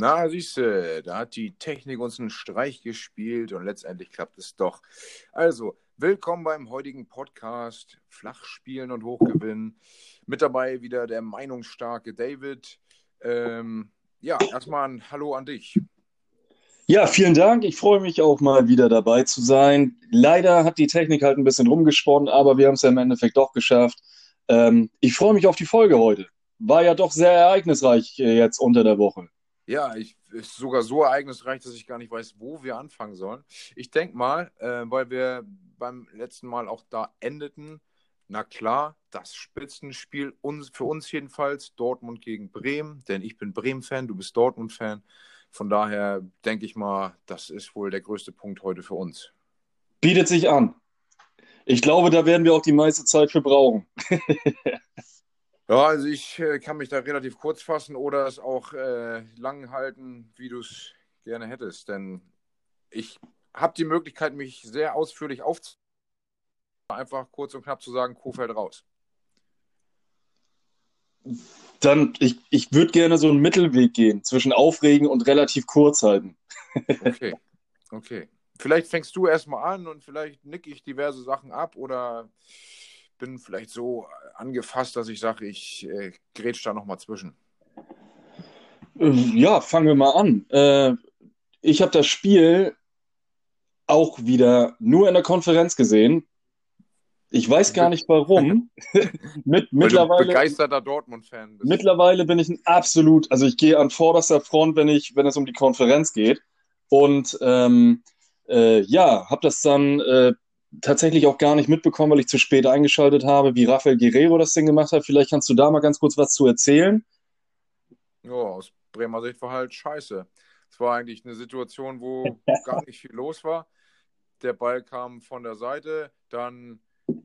Na, siehste, da hat die Technik uns einen Streich gespielt und letztendlich klappt es doch. Also, willkommen beim heutigen Podcast Flachspielen und Hochgewinnen. Mit dabei wieder der meinungsstarke David. Ähm, ja, erstmal ein Hallo an dich. Ja, vielen Dank. Ich freue mich auch mal wieder dabei zu sein. Leider hat die Technik halt ein bisschen rumgesponnen, aber wir haben es ja im Endeffekt doch geschafft. Ähm, ich freue mich auf die Folge heute. War ja doch sehr ereignisreich äh, jetzt unter der Woche. Ja, ich, ist sogar so ereignisreich, dass ich gar nicht weiß, wo wir anfangen sollen. Ich denke mal, äh, weil wir beim letzten Mal auch da endeten, na klar, das Spitzenspiel uns, für uns jedenfalls, Dortmund gegen Bremen, denn ich bin Bremen-Fan, du bist Dortmund-Fan. Von daher denke ich mal, das ist wohl der größte Punkt heute für uns. Bietet sich an. Ich glaube, da werden wir auch die meiste Zeit für brauchen. Ja, also ich äh, kann mich da relativ kurz fassen oder es auch äh, lang halten, wie du es gerne hättest. Denn ich habe die Möglichkeit, mich sehr ausführlich aufzunehmen. Einfach kurz und knapp zu sagen, Kofeld raus. Dann, ich, ich würde gerne so einen Mittelweg gehen zwischen aufregen und relativ kurz halten. okay, okay. Vielleicht fängst du erstmal an und vielleicht nicke ich diverse Sachen ab oder bin vielleicht so angefasst, dass ich sage, ich äh, grätsch da nochmal zwischen. Äh, ja, fangen wir mal an. Äh, ich habe das Spiel auch wieder nur in der Konferenz gesehen. Ich weiß gar nicht warum. Mit, mittlerweile, begeisterter Dortmund-Fan bist. Mittlerweile bin ich ein absolut, also ich gehe an vorderster Front, wenn ich, wenn es um die Konferenz geht. Und ähm, äh, ja, habe das dann äh, tatsächlich auch gar nicht mitbekommen, weil ich zu spät eingeschaltet habe, wie Rafael Guerrero das Ding gemacht hat. Vielleicht kannst du da mal ganz kurz was zu erzählen. Ja, aus Bremer Sicht war halt scheiße. Es war eigentlich eine Situation, wo gar nicht viel los war. Der Ball kam von der Seite, dann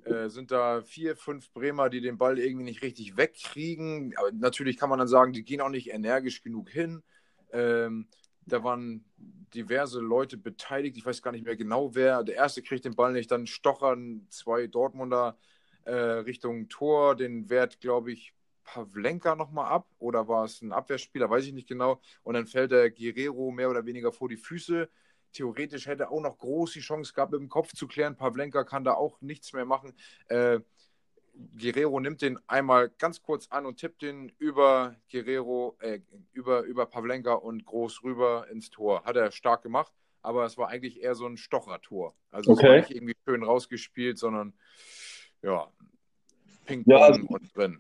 äh, sind da vier, fünf Bremer, die den Ball irgendwie nicht richtig wegkriegen. Aber natürlich kann man dann sagen, die gehen auch nicht energisch genug hin. Ähm, da waren diverse Leute beteiligt. Ich weiß gar nicht mehr genau wer. Der erste kriegt den Ball nicht, dann stochern zwei Dortmunder äh, Richtung Tor. Den wehrt, glaube ich, Pavlenka nochmal ab. Oder war es ein Abwehrspieler? Weiß ich nicht genau. Und dann fällt der Guerrero mehr oder weniger vor die Füße. Theoretisch hätte er auch noch groß die Chance gehabt, mit dem Kopf zu klären. Pavlenka kann da auch nichts mehr machen. Äh, Guerrero nimmt den einmal ganz kurz an und tippt den über Guerrero, äh, über, über Pavlenka und groß rüber ins Tor. Hat er stark gemacht, aber es war eigentlich eher so ein Stochertor. Also okay. es war nicht irgendwie schön rausgespielt, sondern ja, Ping-Pong ja, also, und drin.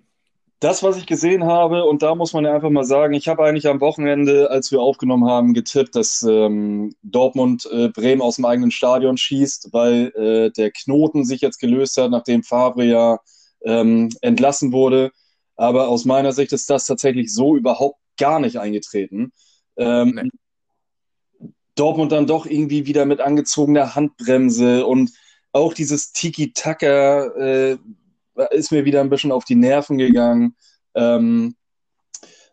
Das, was ich gesehen habe, und da muss man ja einfach mal sagen, ich habe eigentlich am Wochenende, als wir aufgenommen haben, getippt, dass ähm, Dortmund äh, Bremen aus dem eigenen Stadion schießt, weil äh, der Knoten sich jetzt gelöst hat, nachdem Favre ja ähm, entlassen wurde. Aber aus meiner Sicht ist das tatsächlich so überhaupt gar nicht eingetreten. Ähm, nee. Dortmund dann doch irgendwie wieder mit angezogener Handbremse und auch dieses Tiki-Taka äh, ist mir wieder ein bisschen auf die Nerven gegangen. Ähm,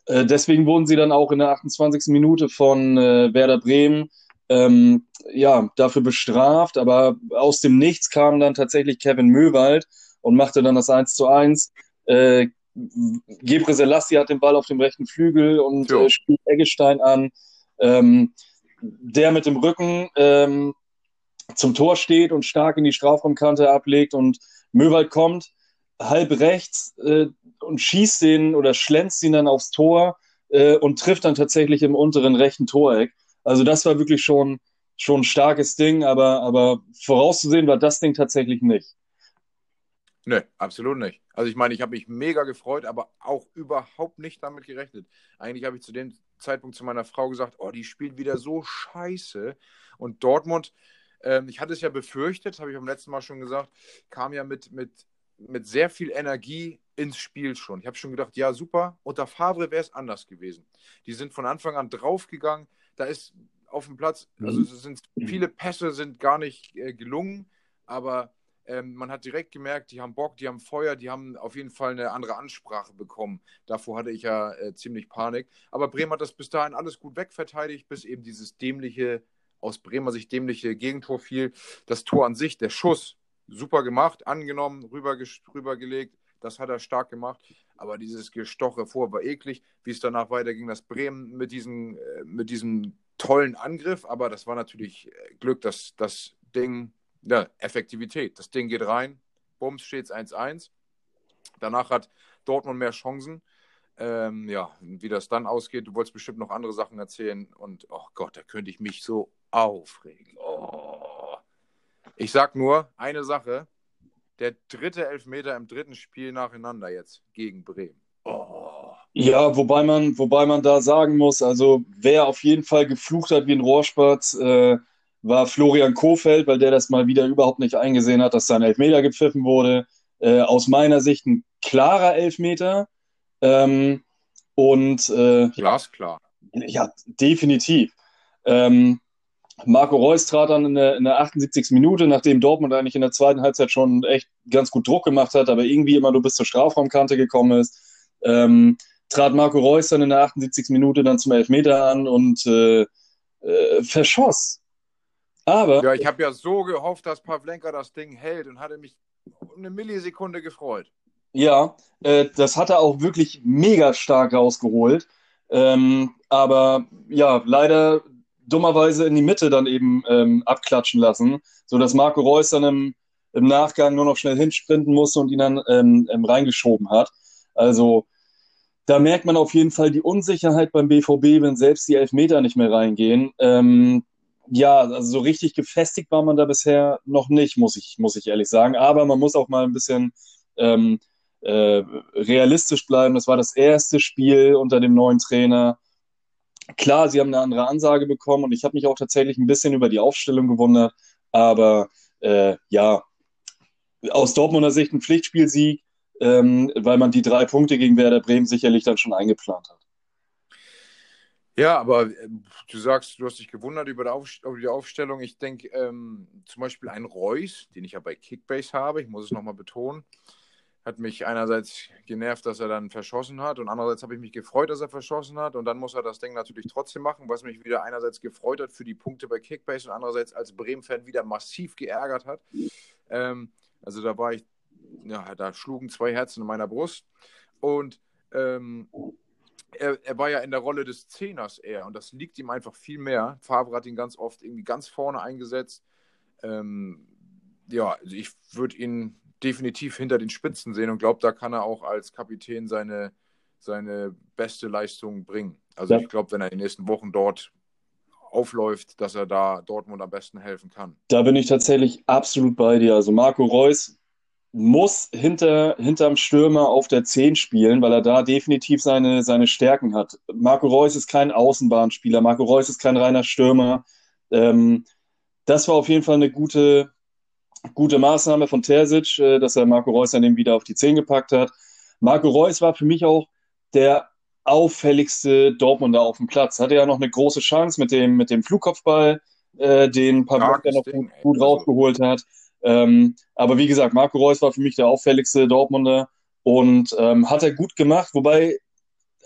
äh, deswegen wurden sie dann auch in der 28. Minute von äh, Werder Bremen ähm, ja, dafür bestraft. Aber aus dem Nichts kam dann tatsächlich Kevin Möwald und machte dann das 1 zu 1. Äh, Gebre Selassie hat den Ball auf dem rechten Flügel und äh, spielt Eggestein an, ähm, der mit dem Rücken ähm, zum Tor steht und stark in die Strafraumkante ablegt und Möwald kommt halb rechts äh, und schießt den oder schlänzt ihn dann aufs Tor äh, und trifft dann tatsächlich im unteren rechten Toreck. Also das war wirklich schon, schon ein starkes Ding, aber, aber vorauszusehen war das Ding tatsächlich nicht. Nö, absolut nicht. Also ich meine, ich habe mich mega gefreut, aber auch überhaupt nicht damit gerechnet. Eigentlich habe ich zu dem Zeitpunkt zu meiner Frau gesagt, oh, die spielt wieder so scheiße. Und Dortmund, ähm, ich hatte es ja befürchtet, habe ich beim letzten Mal schon gesagt, kam ja mit, mit, mit sehr viel Energie ins Spiel schon. Ich habe schon gedacht, ja, super, unter Favre wäre es anders gewesen. Die sind von Anfang an draufgegangen. Da ist auf dem Platz, also mhm. sind viele Pässe sind gar nicht äh, gelungen, aber ähm, man hat direkt gemerkt, die haben Bock, die haben Feuer, die haben auf jeden Fall eine andere Ansprache bekommen. Davor hatte ich ja äh, ziemlich Panik. Aber Bremen hat das bis dahin alles gut wegverteidigt, bis eben dieses dämliche, aus Bremer Sicht dämliche Gegentor fiel. Das Tor an sich, der Schuss, super gemacht, angenommen, rüber, rübergelegt. Das hat er stark gemacht. aber dieses Gestoche vor war eklig. Wie es danach weiterging, das Bremen mit diesem, äh, mit diesem tollen Angriff, aber das war natürlich äh, Glück, dass das Ding, ja, Effektivität. Das Ding geht rein, Bums steht es 1-1. Danach hat Dortmund mehr Chancen. Ähm, ja, wie das dann ausgeht, du wolltest bestimmt noch andere Sachen erzählen und oh Gott, da könnte ich mich so aufregen. Oh. Ich sag nur eine Sache: der dritte Elfmeter im dritten Spiel nacheinander jetzt gegen Bremen. Oh. Ja, wobei man, wobei man da sagen muss, also wer auf jeden Fall geflucht hat wie ein Rohrspatz, äh, war Florian Kofeld, weil der das mal wieder überhaupt nicht eingesehen hat, dass sein Elfmeter gepfiffen wurde. Äh, aus meiner Sicht ein klarer Elfmeter. Ähm, und äh, glasklar. Ja, definitiv. Ähm, Marco Reus trat dann in der, in der 78. Minute, nachdem Dortmund eigentlich in der zweiten Halbzeit schon echt ganz gut Druck gemacht hat, aber irgendwie immer nur bis zur Strafraumkante gekommen ist. Ähm, trat Marco Reus dann in der 78. Minute dann zum Elfmeter an und äh, äh, verschoss. Aber. Ja, ich habe ja so gehofft, dass Pavlenka das Ding hält und hatte mich eine Millisekunde gefreut. Ja, äh, das hat er auch wirklich mega stark rausgeholt. Ähm, aber ja, leider dummerweise in die Mitte dann eben ähm, abklatschen lassen, sodass Marco Reus dann im, im, Nachgang nur noch schnell hinsprinten musste und ihn dann ähm, ähm reingeschoben hat. Also da merkt man auf jeden Fall die Unsicherheit beim BVB, wenn selbst die Elfmeter nicht mehr reingehen. Ähm, ja, also so richtig gefestigt war man da bisher noch nicht, muss ich, muss ich ehrlich sagen. Aber man muss auch mal ein bisschen ähm, äh, realistisch bleiben. Das war das erste Spiel unter dem neuen Trainer. Klar, sie haben eine andere Ansage bekommen und ich habe mich auch tatsächlich ein bisschen über die Aufstellung gewundert. Aber äh, ja, aus Dortmunder Sicht ein Pflichtspielsieg, ähm, weil man die drei Punkte gegen Werder Bremen sicherlich dann schon eingeplant hat. Ja, aber äh, du sagst, du hast dich gewundert über die, über die Aufstellung. Ich denke ähm, zum Beispiel ein Reus, den ich ja bei Kickbase habe, ich muss es nochmal betonen, hat mich einerseits genervt, dass er dann verschossen hat und andererseits habe ich mich gefreut, dass er verschossen hat und dann muss er das Ding natürlich trotzdem machen, was mich wieder einerseits gefreut hat für die Punkte bei Kickbase und andererseits als Bremen-Fan wieder massiv geärgert hat. Ähm, also da war ich, ja, da schlugen zwei Herzen in meiner Brust und ähm, er, er, war ja in der Rolle des Zehners eher und das liegt ihm einfach viel mehr. Favre hat ihn ganz oft irgendwie ganz vorne eingesetzt. Ähm, ja, also ich würde ihn definitiv hinter den Spitzen sehen und glaube, da kann er auch als Kapitän seine, seine beste Leistung bringen. Also ja. ich glaube, wenn er in den nächsten Wochen dort aufläuft, dass er da Dortmund am besten helfen kann. Da bin ich tatsächlich absolut bei dir. Also Marco Reus muss hinter, hinterm Stürmer auf der 10 spielen, weil er da definitiv seine, seine Stärken hat. Marco Reus ist kein Außenbahnspieler, Marco Reus ist kein reiner Stürmer. Ähm, das war auf jeden Fall eine gute, gute Maßnahme von Terzic, äh, dass er Marco Reus dann eben wieder auf die 10 gepackt hat. Marco Reus war für mich auch der auffälligste Dortmunder auf dem Platz. Hatte ja noch eine große Chance mit dem, mit dem Flugkopfball, äh, den Pavlovka noch gut, gut rausgeholt hat. Ähm, aber wie gesagt, Marco Reus war für mich der auffälligste Dortmunder und ähm, hat er gut gemacht, wobei,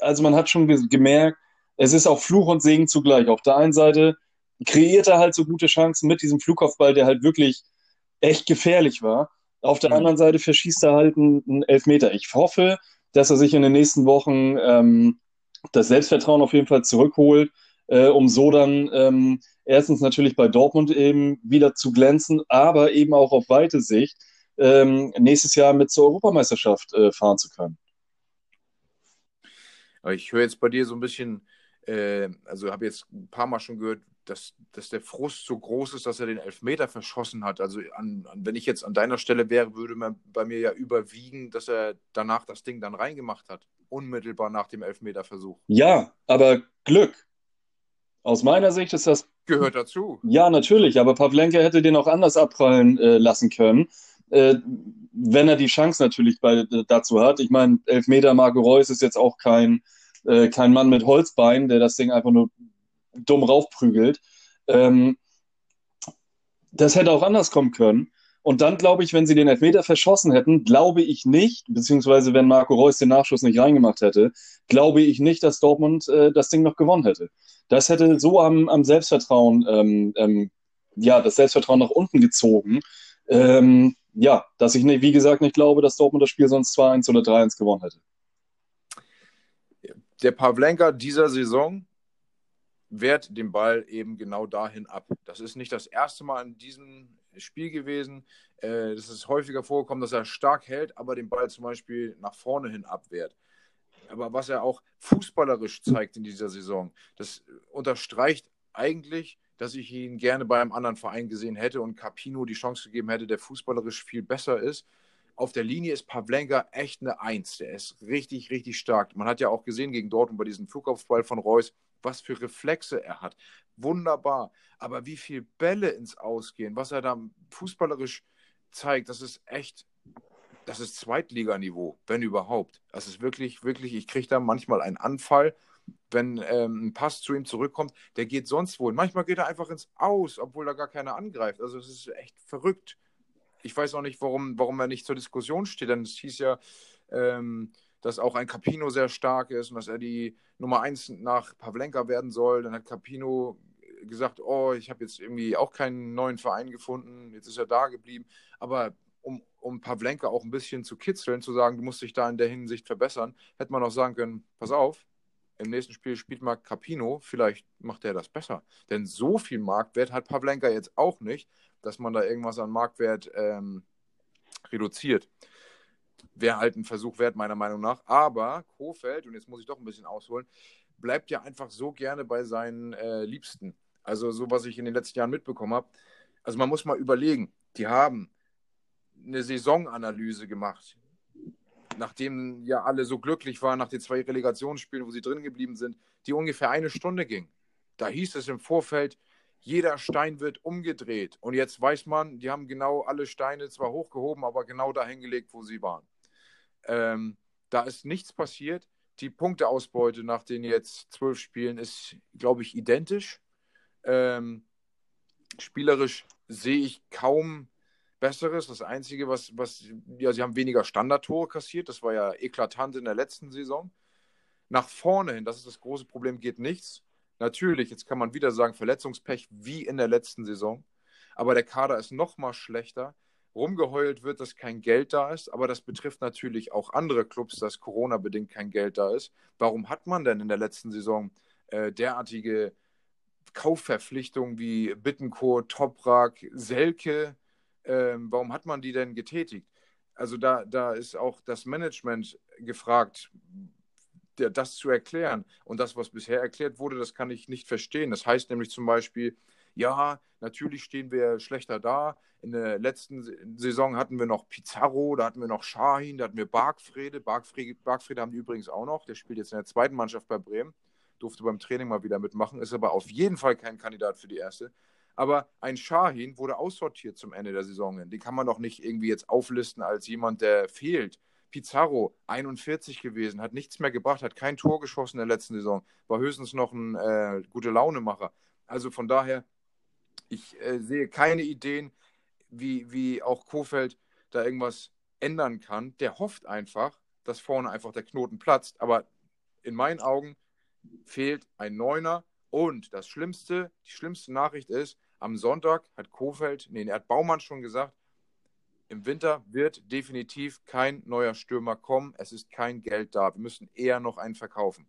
also man hat schon gemerkt, es ist auch Fluch und Segen zugleich. Auf der einen Seite kreiert er halt so gute Chancen mit diesem Flugkopfball, der halt wirklich echt gefährlich war. Auf der mhm. anderen Seite verschießt er halt einen Elfmeter. Ich hoffe, dass er sich in den nächsten Wochen ähm, das Selbstvertrauen auf jeden Fall zurückholt, äh, um so dann ähm, erstens natürlich bei Dortmund eben wieder zu glänzen, aber eben auch auf weite Sicht ähm, nächstes Jahr mit zur Europameisterschaft äh, fahren zu können. Ich höre jetzt bei dir so ein bisschen, äh, also habe jetzt ein paar Mal schon gehört, dass, dass der Frust so groß ist, dass er den Elfmeter verschossen hat. Also an, an, wenn ich jetzt an deiner Stelle wäre, würde man bei mir ja überwiegen, dass er danach das Ding dann reingemacht hat. Unmittelbar nach dem Elfmeterversuch. Ja, aber Glück. Aus meiner Sicht ist das. Gehört dazu. Ja, natürlich, aber Pavlenka hätte den auch anders abprallen äh, lassen können. Äh, wenn er die Chance natürlich bei, äh, dazu hat. Ich meine, Elfmeter Marco Reus ist jetzt auch kein, äh, kein Mann mit Holzbein, der das Ding einfach nur dumm raufprügelt. Ähm, das hätte auch anders kommen können. Und dann glaube ich, wenn sie den Elfmeter verschossen hätten, glaube ich nicht, beziehungsweise wenn Marco Reus den Nachschuss nicht reingemacht hätte, glaube ich nicht, dass Dortmund äh, das Ding noch gewonnen hätte. Das hätte so am, am Selbstvertrauen, ähm, ähm, ja, das Selbstvertrauen nach unten gezogen. Ähm, ja, dass ich, nicht, wie gesagt, nicht glaube, dass Dortmund das Spiel sonst 2-1 oder 3-1 gewonnen hätte. der Pavlenka dieser Saison wehrt den Ball eben genau dahin ab. Das ist nicht das erste Mal in diesem Spiel gewesen. Äh, ist häufiger vorgekommen, dass er stark hält, aber den Ball zum Beispiel nach vorne hin abwehrt. Aber was er auch fußballerisch zeigt in dieser Saison, das unterstreicht eigentlich, dass ich ihn gerne bei einem anderen Verein gesehen hätte und Capino die Chance gegeben hätte, der fußballerisch viel besser ist. Auf der Linie ist Pavlenka echt eine Eins. Der ist richtig, richtig stark. Man hat ja auch gesehen gegen Dortmund bei diesem Flugkopfball von Reus, was für Reflexe er hat. Wunderbar. Aber wie viele Bälle ins Ausgehen, was er da fußballerisch zeigt, das ist echt, das ist Zweitliganiveau, wenn überhaupt. Das ist wirklich, wirklich, ich kriege da manchmal einen Anfall, wenn ähm, ein Pass zu ihm zurückkommt, der geht sonst wohin. Manchmal geht er einfach ins Aus, obwohl da gar keiner angreift. Also es ist echt verrückt. Ich weiß auch nicht, warum, warum er nicht zur Diskussion steht, denn es hieß ja, ähm, dass auch ein Capino sehr stark ist und dass er die Nummer 1 nach Pavlenka werden soll. Dann hat Capino gesagt, oh, ich habe jetzt irgendwie auch keinen neuen Verein gefunden, jetzt ist er da geblieben. Aber um, um Pavlenka auch ein bisschen zu kitzeln, zu sagen, du musst dich da in der Hinsicht verbessern, hätte man auch sagen können, pass auf, im nächsten Spiel spielt mal Capino, vielleicht macht er das besser. Denn so viel Marktwert hat Pavlenka jetzt auch nicht, dass man da irgendwas an Marktwert ähm, reduziert wäre halt ein Versuch wert, meiner Meinung nach. Aber Kofeld, und jetzt muss ich doch ein bisschen ausholen, bleibt ja einfach so gerne bei seinen äh, Liebsten. Also so, was ich in den letzten Jahren mitbekommen habe. Also man muss mal überlegen, die haben eine Saisonanalyse gemacht, nachdem ja alle so glücklich waren nach den zwei Relegationsspielen, wo sie drin geblieben sind, die ungefähr eine Stunde ging. Da hieß es im Vorfeld, jeder Stein wird umgedreht. Und jetzt weiß man, die haben genau alle Steine zwar hochgehoben, aber genau dahin gelegt, wo sie waren. Ähm, da ist nichts passiert. Die Punkteausbeute nach den jetzt zwölf Spielen ist, glaube ich, identisch. Ähm, spielerisch sehe ich kaum Besseres. Das Einzige, was, was, ja, sie haben weniger Standardtore kassiert. Das war ja eklatant in der letzten Saison. Nach vorne hin, das ist das große Problem, geht nichts. Natürlich, jetzt kann man wieder sagen, Verletzungspech wie in der letzten Saison. Aber der Kader ist noch mal schlechter rumgeheult wird, dass kein Geld da ist, aber das betrifft natürlich auch andere Clubs, dass Corona-bedingt kein Geld da ist. Warum hat man denn in der letzten Saison äh, derartige Kaufverpflichtungen wie Bittencourt, Toprak, Selke? Äh, warum hat man die denn getätigt? Also da, da ist auch das Management gefragt, das zu erklären. Und das, was bisher erklärt wurde, das kann ich nicht verstehen. Das heißt nämlich zum Beispiel, ja, natürlich stehen wir schlechter da. In der letzten Saison hatten wir noch Pizarro, da hatten wir noch Shahin, da hatten wir Bargfrede. Bargfrede, Bargfrede haben die übrigens auch noch. Der spielt jetzt in der zweiten Mannschaft bei Bremen. Durfte beim Training mal wieder mitmachen, ist aber auf jeden Fall kein Kandidat für die erste. Aber ein Shahin wurde aussortiert zum Ende der Saison. Den kann man doch nicht irgendwie jetzt auflisten als jemand, der fehlt. Pizarro, 41 gewesen, hat nichts mehr gebracht, hat kein Tor geschossen in der letzten Saison, war höchstens noch ein äh, gute Launemacher. Also von daher, ich äh, sehe keine Ideen, wie, wie auch Kofeld da irgendwas ändern kann. Der hofft einfach, dass vorne einfach der Knoten platzt. Aber in meinen Augen fehlt ein Neuner. Und das Schlimmste, die schlimmste Nachricht ist, am Sonntag hat Kofeld, nee, er hat Baumann schon gesagt, im Winter wird definitiv kein neuer Stürmer kommen. Es ist kein Geld da. Wir müssen eher noch einen verkaufen.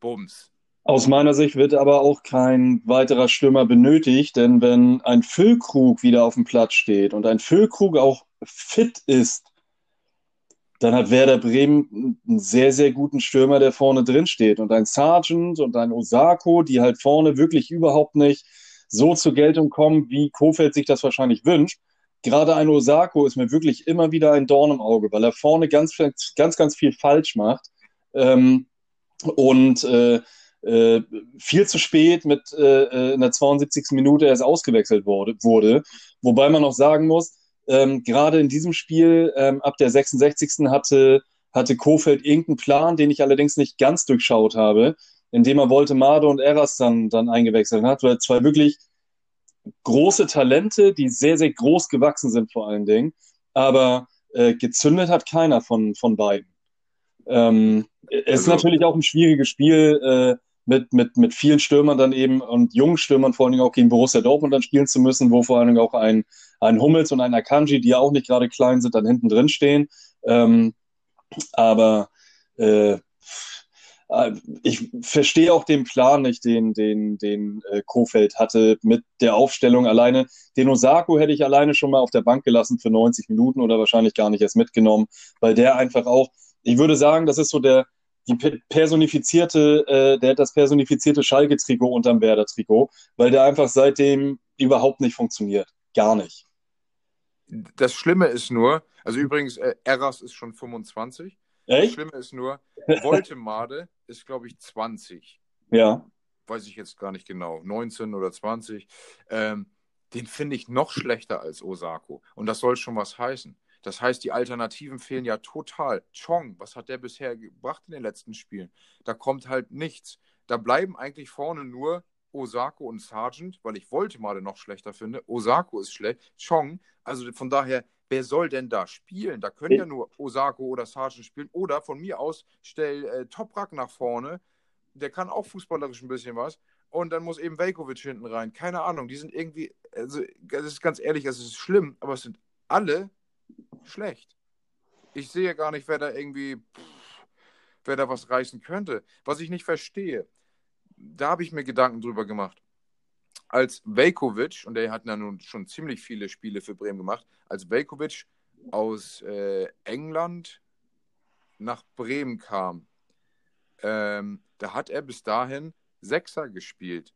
Bums. Aus meiner Sicht wird aber auch kein weiterer Stürmer benötigt, denn wenn ein Füllkrug wieder auf dem Platz steht und ein Füllkrug auch fit ist, dann hat Werder Bremen einen sehr, sehr guten Stürmer, der vorne drin steht. Und ein Sargent und ein Osako, die halt vorne wirklich überhaupt nicht so zur Geltung kommen, wie Kofeld sich das wahrscheinlich wünscht. Gerade ein Osako ist mir wirklich immer wieder ein Dorn im Auge, weil er vorne ganz, ganz, ganz viel falsch macht. Ähm, und äh, äh, viel zu spät mit äh, äh in der 72. Minute erst ausgewechselt wurde, wurde. Wobei man noch sagen muss, ähm, gerade in diesem Spiel ähm, ab der 66. hatte, hatte Kofeld irgendeinen Plan, den ich allerdings nicht ganz durchschaut habe, indem er wollte Made und Eras dann, dann eingewechselt hat, weil zwei wirklich große Talente, die sehr, sehr groß gewachsen sind vor allen Dingen, aber äh, gezündet hat keiner von, von beiden. Ähm, es ist also natürlich auch ein schwieriges Spiel, äh, mit, mit, mit vielen Stürmern dann eben und jungen Stürmern vor allen Dingen auch gegen Borussia Dortmund dann spielen zu müssen, wo vor allen Dingen auch ein, ein Hummels und ein Akanji, die ja auch nicht gerade klein sind, dann hinten drin stehen. Ähm, aber äh, ich verstehe auch den Plan nicht, den, den, den äh, Kofeld hatte mit der Aufstellung alleine. Den Osako hätte ich alleine schon mal auf der Bank gelassen für 90 Minuten oder wahrscheinlich gar nicht erst mitgenommen, weil der einfach auch, ich würde sagen, das ist so der, die personifizierte, äh, der hat das personifizierte Schalke-Trikot unterm Werder-Trikot, weil der einfach seitdem überhaupt nicht funktioniert. Gar nicht. Das Schlimme ist nur, also übrigens, äh, Eras ist schon 25. Echt? Das Schlimme ist nur, Voltemade ist, glaube ich, 20. Ja. Weiß ich jetzt gar nicht genau. 19 oder 20. Ähm, den finde ich noch schlechter als Osako. Und das soll schon was heißen. Das heißt, die Alternativen fehlen ja total. Chong, was hat der bisher gebracht in den letzten Spielen? Da kommt halt nichts. Da bleiben eigentlich vorne nur Osako und Sargent, weil ich wollte mal noch schlechter finde. Osako ist schlecht. Chong, also von daher, wer soll denn da spielen? Da können ja nur Osako oder Sargent spielen. Oder von mir aus, stell äh, Toprak nach vorne. Der kann auch fußballerisch ein bisschen was. Und dann muss eben Velkovic hinten rein. Keine Ahnung, die sind irgendwie, also das ist ganz ehrlich, es ist schlimm, aber es sind alle schlecht. Ich sehe gar nicht, wer da irgendwie, pff, wer da was reißen könnte. Was ich nicht verstehe, da habe ich mir Gedanken drüber gemacht. Als Velkovic, und der hat ja nun schon ziemlich viele Spiele für Bremen gemacht, als Velkovic aus äh, England nach Bremen kam, ähm, da hat er bis dahin Sechser gespielt.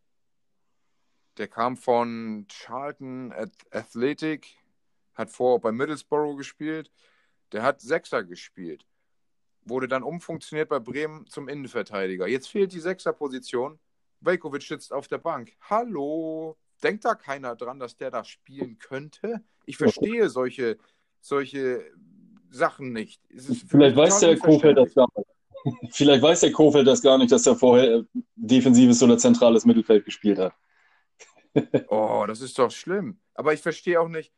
Der kam von Charlton Athletic hat vor bei Middlesbrough gespielt. Der hat Sechser gespielt. Wurde dann umfunktioniert bei Bremen zum Innenverteidiger. Jetzt fehlt die Sechserposition. Velkovic sitzt auf der Bank. Hallo, denkt da keiner dran, dass der da spielen könnte? Ich verstehe solche, solche Sachen nicht. Vielleicht weiß der Kofeld das gar nicht. Vielleicht weiß der Kofeld das gar nicht, dass er vorher defensives oder zentrales Mittelfeld gespielt hat. oh, das ist doch schlimm. Aber ich verstehe auch nicht,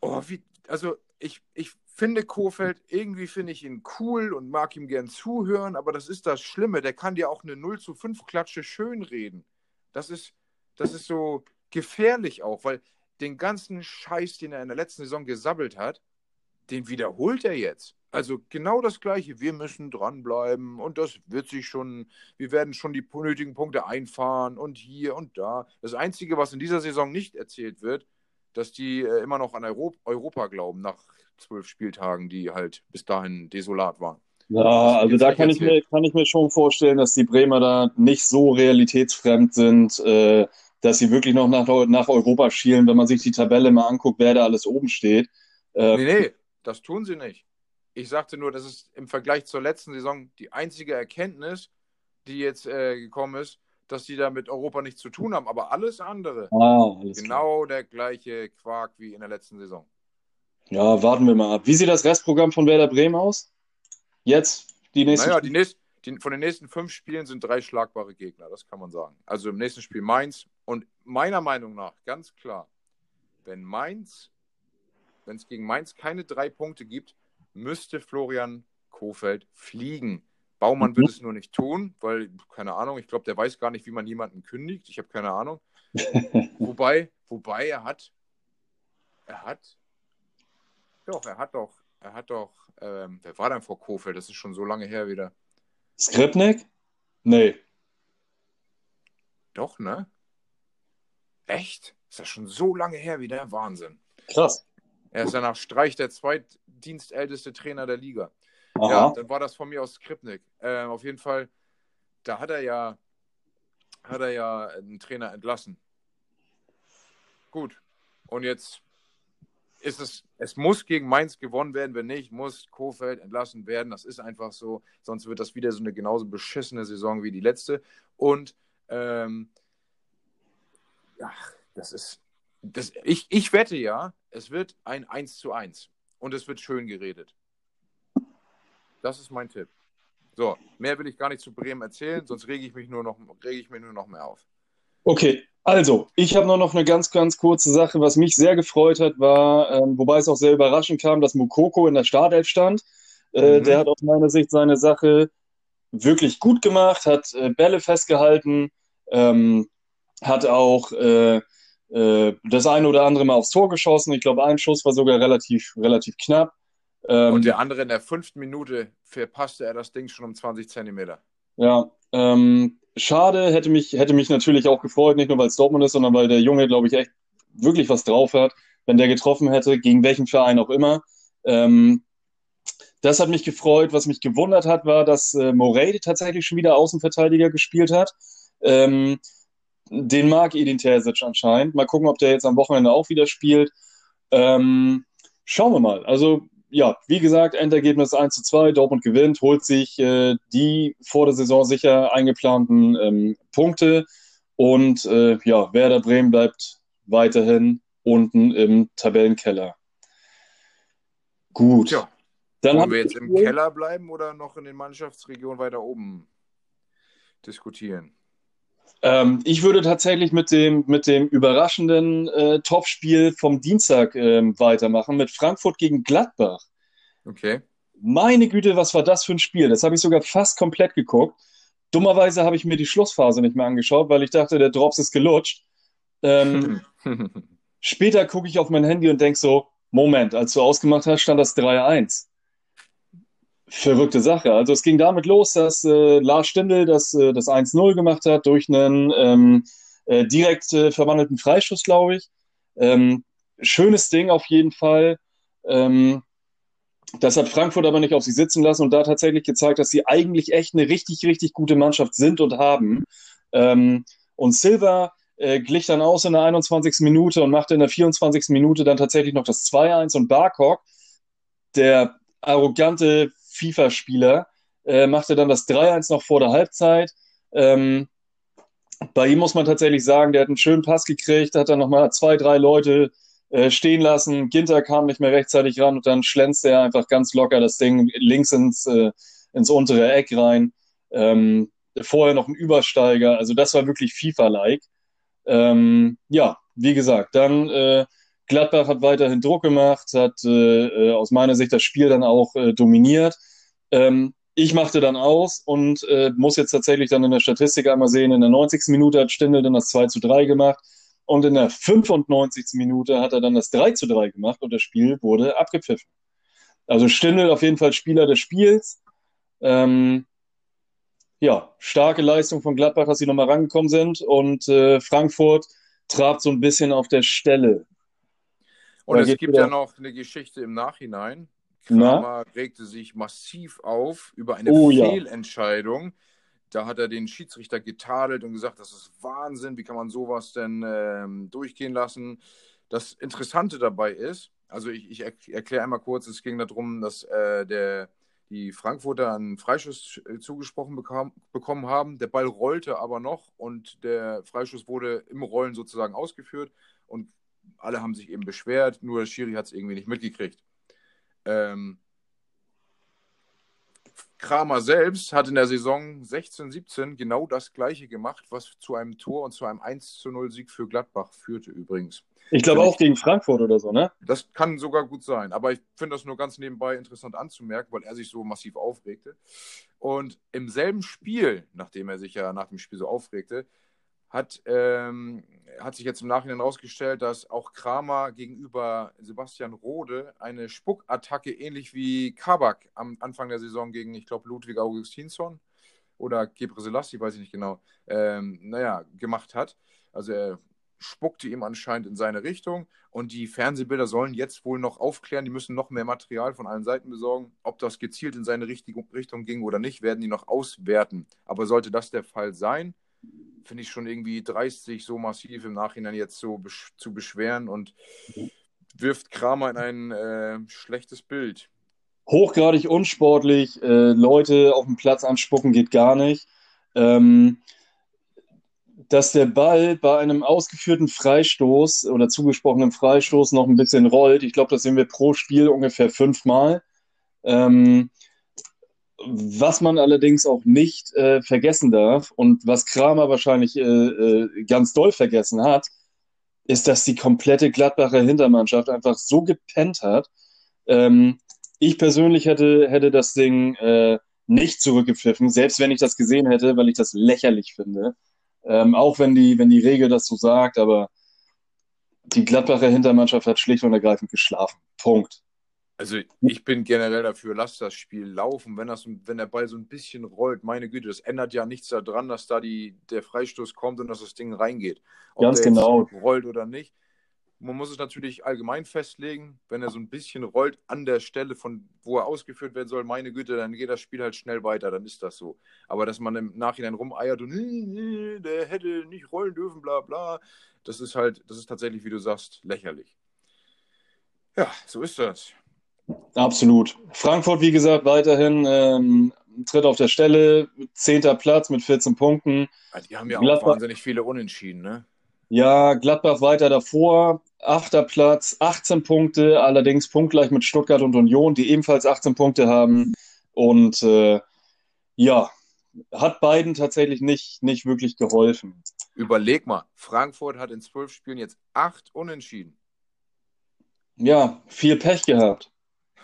oh, wie, also ich, ich finde Kofeld, irgendwie finde ich ihn cool und mag ihm gern zuhören, aber das ist das Schlimme. Der kann dir auch eine 0 zu 5 Klatsche schönreden. Das ist, das ist so gefährlich auch, weil den ganzen Scheiß, den er in der letzten Saison gesabbelt hat, den wiederholt er jetzt. Also genau das Gleiche. Wir müssen dranbleiben und das wird sich schon, wir werden schon die nötigen Punkte einfahren und hier und da. Das Einzige, was in dieser Saison nicht erzählt wird, dass die äh, immer noch an Europ Europa glauben, nach zwölf Spieltagen, die halt bis dahin desolat waren. Ja, also da kann ich, mir, kann ich mir schon vorstellen, dass die Bremer da nicht so realitätsfremd sind, äh, dass sie wirklich noch nach, nach Europa schielen, wenn man sich die Tabelle mal anguckt, wer da alles oben steht. Äh, nee, nee, das tun sie nicht. Ich sagte nur, das ist im Vergleich zur letzten Saison die einzige Erkenntnis, die jetzt äh, gekommen ist, dass die da mit Europa nichts zu tun haben, aber alles andere, ah, alles genau klar. der gleiche Quark wie in der letzten Saison. Ja, warten wir mal ab. Wie sieht das Restprogramm von Werder Bremen aus? Jetzt die nächsten. Naja, die nächsten, die, von den nächsten fünf Spielen sind drei schlagbare Gegner, das kann man sagen. Also im nächsten Spiel Mainz und meiner Meinung nach ganz klar, wenn Mainz, wenn es gegen Mainz keine drei Punkte gibt, müsste Florian Kofeld fliegen. Baumann mhm. wird es nur nicht tun, weil, keine Ahnung, ich glaube, der weiß gar nicht, wie man jemanden kündigt. Ich habe keine Ahnung. wobei, wobei er hat, er hat, doch, er hat doch, er hat doch, ähm, wer war denn vor Kofeld? Das ist schon so lange her wieder. Skripnik? Nee. Doch, ne? Echt? Ist das schon so lange her wieder? Wahnsinn. Krass. Er ist ja nach Streich der zweitdienstälteste Trainer der Liga. Aha. Ja, dann war das von mir aus Skripnik. Äh, auf jeden Fall, da hat er ja, hat er ja einen Trainer entlassen. Gut. Und jetzt ist es, es muss gegen Mainz gewonnen werden, wenn nicht, muss Kofeld entlassen werden. Das ist einfach so. Sonst wird das wieder so eine genauso beschissene Saison wie die letzte. Und ähm, ja, das ist. Das, ich, ich wette ja, es wird ein 1 zu 1 und es wird schön geredet. Das ist mein Tipp. So, mehr will ich gar nicht zu Bremen erzählen, sonst rege ich mich nur noch, rege ich mich nur noch mehr auf. Okay, also, ich habe nur noch eine ganz, ganz kurze Sache, was mich sehr gefreut hat, war, ähm, wobei es auch sehr überraschend kam, dass Mukoko in der Startelf stand. Äh, mhm. Der hat aus meiner Sicht seine Sache wirklich gut gemacht, hat äh, Bälle festgehalten, ähm, hat auch äh, äh das eine oder andere Mal aufs Tor geschossen. Ich glaube, ein Schuss war sogar relativ, relativ knapp. Ähm, und der andere in der fünften Minute verpasste er das Ding schon um 20 Zentimeter. Ja, ähm, schade, hätte mich, hätte mich natürlich auch gefreut, nicht nur weil es Dortmund ist, sondern weil der Junge, glaube ich, echt wirklich was drauf hat, wenn der getroffen hätte, gegen welchen Verein auch immer. Ähm, das hat mich gefreut. Was mich gewundert hat, war, dass äh, Morey tatsächlich schon wieder Außenverteidiger gespielt hat. Ähm, den mag Edin Terzic anscheinend. Mal gucken, ob der jetzt am Wochenende auch wieder spielt. Ähm, schauen wir mal. Also, ja, wie gesagt, Endergebnis 1 zu 2. Dortmund gewinnt, holt sich äh, die vor der Saison sicher eingeplanten ähm, Punkte. Und äh, ja, Werder Bremen bleibt weiterhin unten im Tabellenkeller. Gut. Ja. Dann Wollen wir jetzt im Keller bleiben oder noch in den Mannschaftsregionen weiter oben diskutieren? Ähm, ich würde tatsächlich mit dem, mit dem überraschenden äh, Topspiel vom Dienstag ähm, weitermachen, mit Frankfurt gegen Gladbach. Okay. Meine Güte, was war das für ein Spiel? Das habe ich sogar fast komplett geguckt. Dummerweise habe ich mir die Schlussphase nicht mehr angeschaut, weil ich dachte, der Drops ist gelutscht. Ähm, später gucke ich auf mein Handy und denke so, Moment, als du ausgemacht hast, stand das 3-1 verrückte Sache. Also es ging damit los, dass äh, Lars Stindl das, äh, das 1-0 gemacht hat durch einen ähm, äh, direkt äh, verwandelten Freischuss, glaube ich. Ähm, schönes Ding auf jeden Fall. Ähm, das hat Frankfurt aber nicht auf sich sitzen lassen und da tatsächlich gezeigt, dass sie eigentlich echt eine richtig, richtig gute Mannschaft sind und haben. Ähm, und Silva äh, glich dann aus in der 21. Minute und machte in der 24. Minute dann tatsächlich noch das 2-1 und Barkok, der arrogante FIFA-Spieler, äh, machte dann das 3-1 noch vor der Halbzeit. Ähm, bei ihm muss man tatsächlich sagen, der hat einen schönen Pass gekriegt, hat dann nochmal zwei, drei Leute äh, stehen lassen. Ginter kam nicht mehr rechtzeitig ran und dann schlänzt er einfach ganz locker das Ding links ins, äh, ins untere Eck rein. Ähm, vorher noch ein Übersteiger, also das war wirklich FIFA-like. Ähm, ja, wie gesagt, dann äh, Gladbach hat weiterhin Druck gemacht, hat äh, äh, aus meiner Sicht das Spiel dann auch äh, dominiert. Ähm, ich machte dann aus und äh, muss jetzt tatsächlich dann in der Statistik einmal sehen, in der 90. Minute hat Stindl dann das 2 zu 3 gemacht und in der 95. Minute hat er dann das 3 zu 3 gemacht und das Spiel wurde abgepfiffen. Also Stindl auf jeden Fall Spieler des Spiels. Ähm, ja, starke Leistung von Gladbach, dass sie nochmal rangekommen sind und äh, Frankfurt trabt so ein bisschen auf der Stelle. Und es gibt ja noch eine Geschichte im Nachhinein. Kramer Na? regte sich massiv auf über eine oh, Fehlentscheidung. Ja. Da hat er den Schiedsrichter getadelt und gesagt, das ist Wahnsinn, wie kann man sowas denn ähm, durchgehen lassen? Das Interessante dabei ist, also ich, ich erkläre einmal kurz, es ging darum, dass äh, der, die Frankfurter einen Freischuss äh, zugesprochen bekam, bekommen haben. Der Ball rollte aber noch und der Freischuss wurde im Rollen sozusagen ausgeführt und alle haben sich eben beschwert, nur der Schiri hat es irgendwie nicht mitgekriegt. Ähm, Kramer selbst hat in der Saison 16-17 genau das gleiche gemacht, was zu einem Tor und zu einem 1-0 Sieg für Gladbach führte übrigens. Ich glaube auch gegen Frankfurt oder so, ne? Das kann sogar gut sein. Aber ich finde das nur ganz nebenbei interessant anzumerken, weil er sich so massiv aufregte. Und im selben Spiel, nachdem er sich ja nach dem Spiel so aufregte, hat, ähm, hat sich jetzt im Nachhinein herausgestellt, dass auch Kramer gegenüber Sebastian Rode eine Spuckattacke ähnlich wie Kabak am Anfang der Saison gegen, ich glaube, Ludwig Augustinsson oder Gebre Selassie, weiß ich nicht genau, ähm, naja, gemacht hat. Also er spuckte ihm anscheinend in seine Richtung und die Fernsehbilder sollen jetzt wohl noch aufklären, die müssen noch mehr Material von allen Seiten besorgen. Ob das gezielt in seine Richtung ging oder nicht, werden die noch auswerten. Aber sollte das der Fall sein, finde ich schon irgendwie dreist, sich so massiv im Nachhinein jetzt so besch zu beschweren und wirft Kramer in ein äh, schlechtes Bild. Hochgradig unsportlich, äh, Leute auf dem Platz anspucken geht gar nicht. Ähm, dass der Ball bei einem ausgeführten Freistoß oder zugesprochenen Freistoß noch ein bisschen rollt. Ich glaube, das sehen wir pro Spiel ungefähr fünfmal. Ähm, was man allerdings auch nicht äh, vergessen darf und was Kramer wahrscheinlich äh, äh, ganz doll vergessen hat, ist, dass die komplette Gladbacher Hintermannschaft einfach so gepennt hat. Ähm, ich persönlich hätte, hätte das Ding äh, nicht zurückgepfiffen, selbst wenn ich das gesehen hätte, weil ich das lächerlich finde. Ähm, auch wenn die, wenn die Regel das so sagt, aber die Gladbacher Hintermannschaft hat schlicht und ergreifend geschlafen. Punkt. Also ich bin generell dafür, lass das Spiel laufen, wenn, das, wenn der Ball so ein bisschen rollt. Meine Güte, das ändert ja nichts daran, dass da die, der Freistoß kommt und dass das Ding reingeht. Ob Ganz genau. rollt oder nicht. Man muss es natürlich allgemein festlegen, wenn er so ein bisschen rollt an der Stelle, von wo er ausgeführt werden soll, meine Güte, dann geht das Spiel halt schnell weiter, dann ist das so. Aber dass man im Nachhinein rumeiert und der hätte nicht rollen dürfen, bla bla, das ist halt, das ist tatsächlich, wie du sagst, lächerlich. Ja, so ist das. Absolut. Frankfurt, wie gesagt, weiterhin ähm, tritt auf der Stelle, zehnter Platz mit 14 Punkten. Die haben ja Gladbach, auch wahnsinnig viele Unentschieden, ne? Ja, Gladbach weiter davor, achter Platz, 18 Punkte, allerdings punktgleich mit Stuttgart und Union, die ebenfalls 18 Punkte haben. Und äh, ja, hat beiden tatsächlich nicht, nicht wirklich geholfen. Überleg mal, Frankfurt hat in zwölf Spielen jetzt acht Unentschieden. Ja, viel Pech gehabt.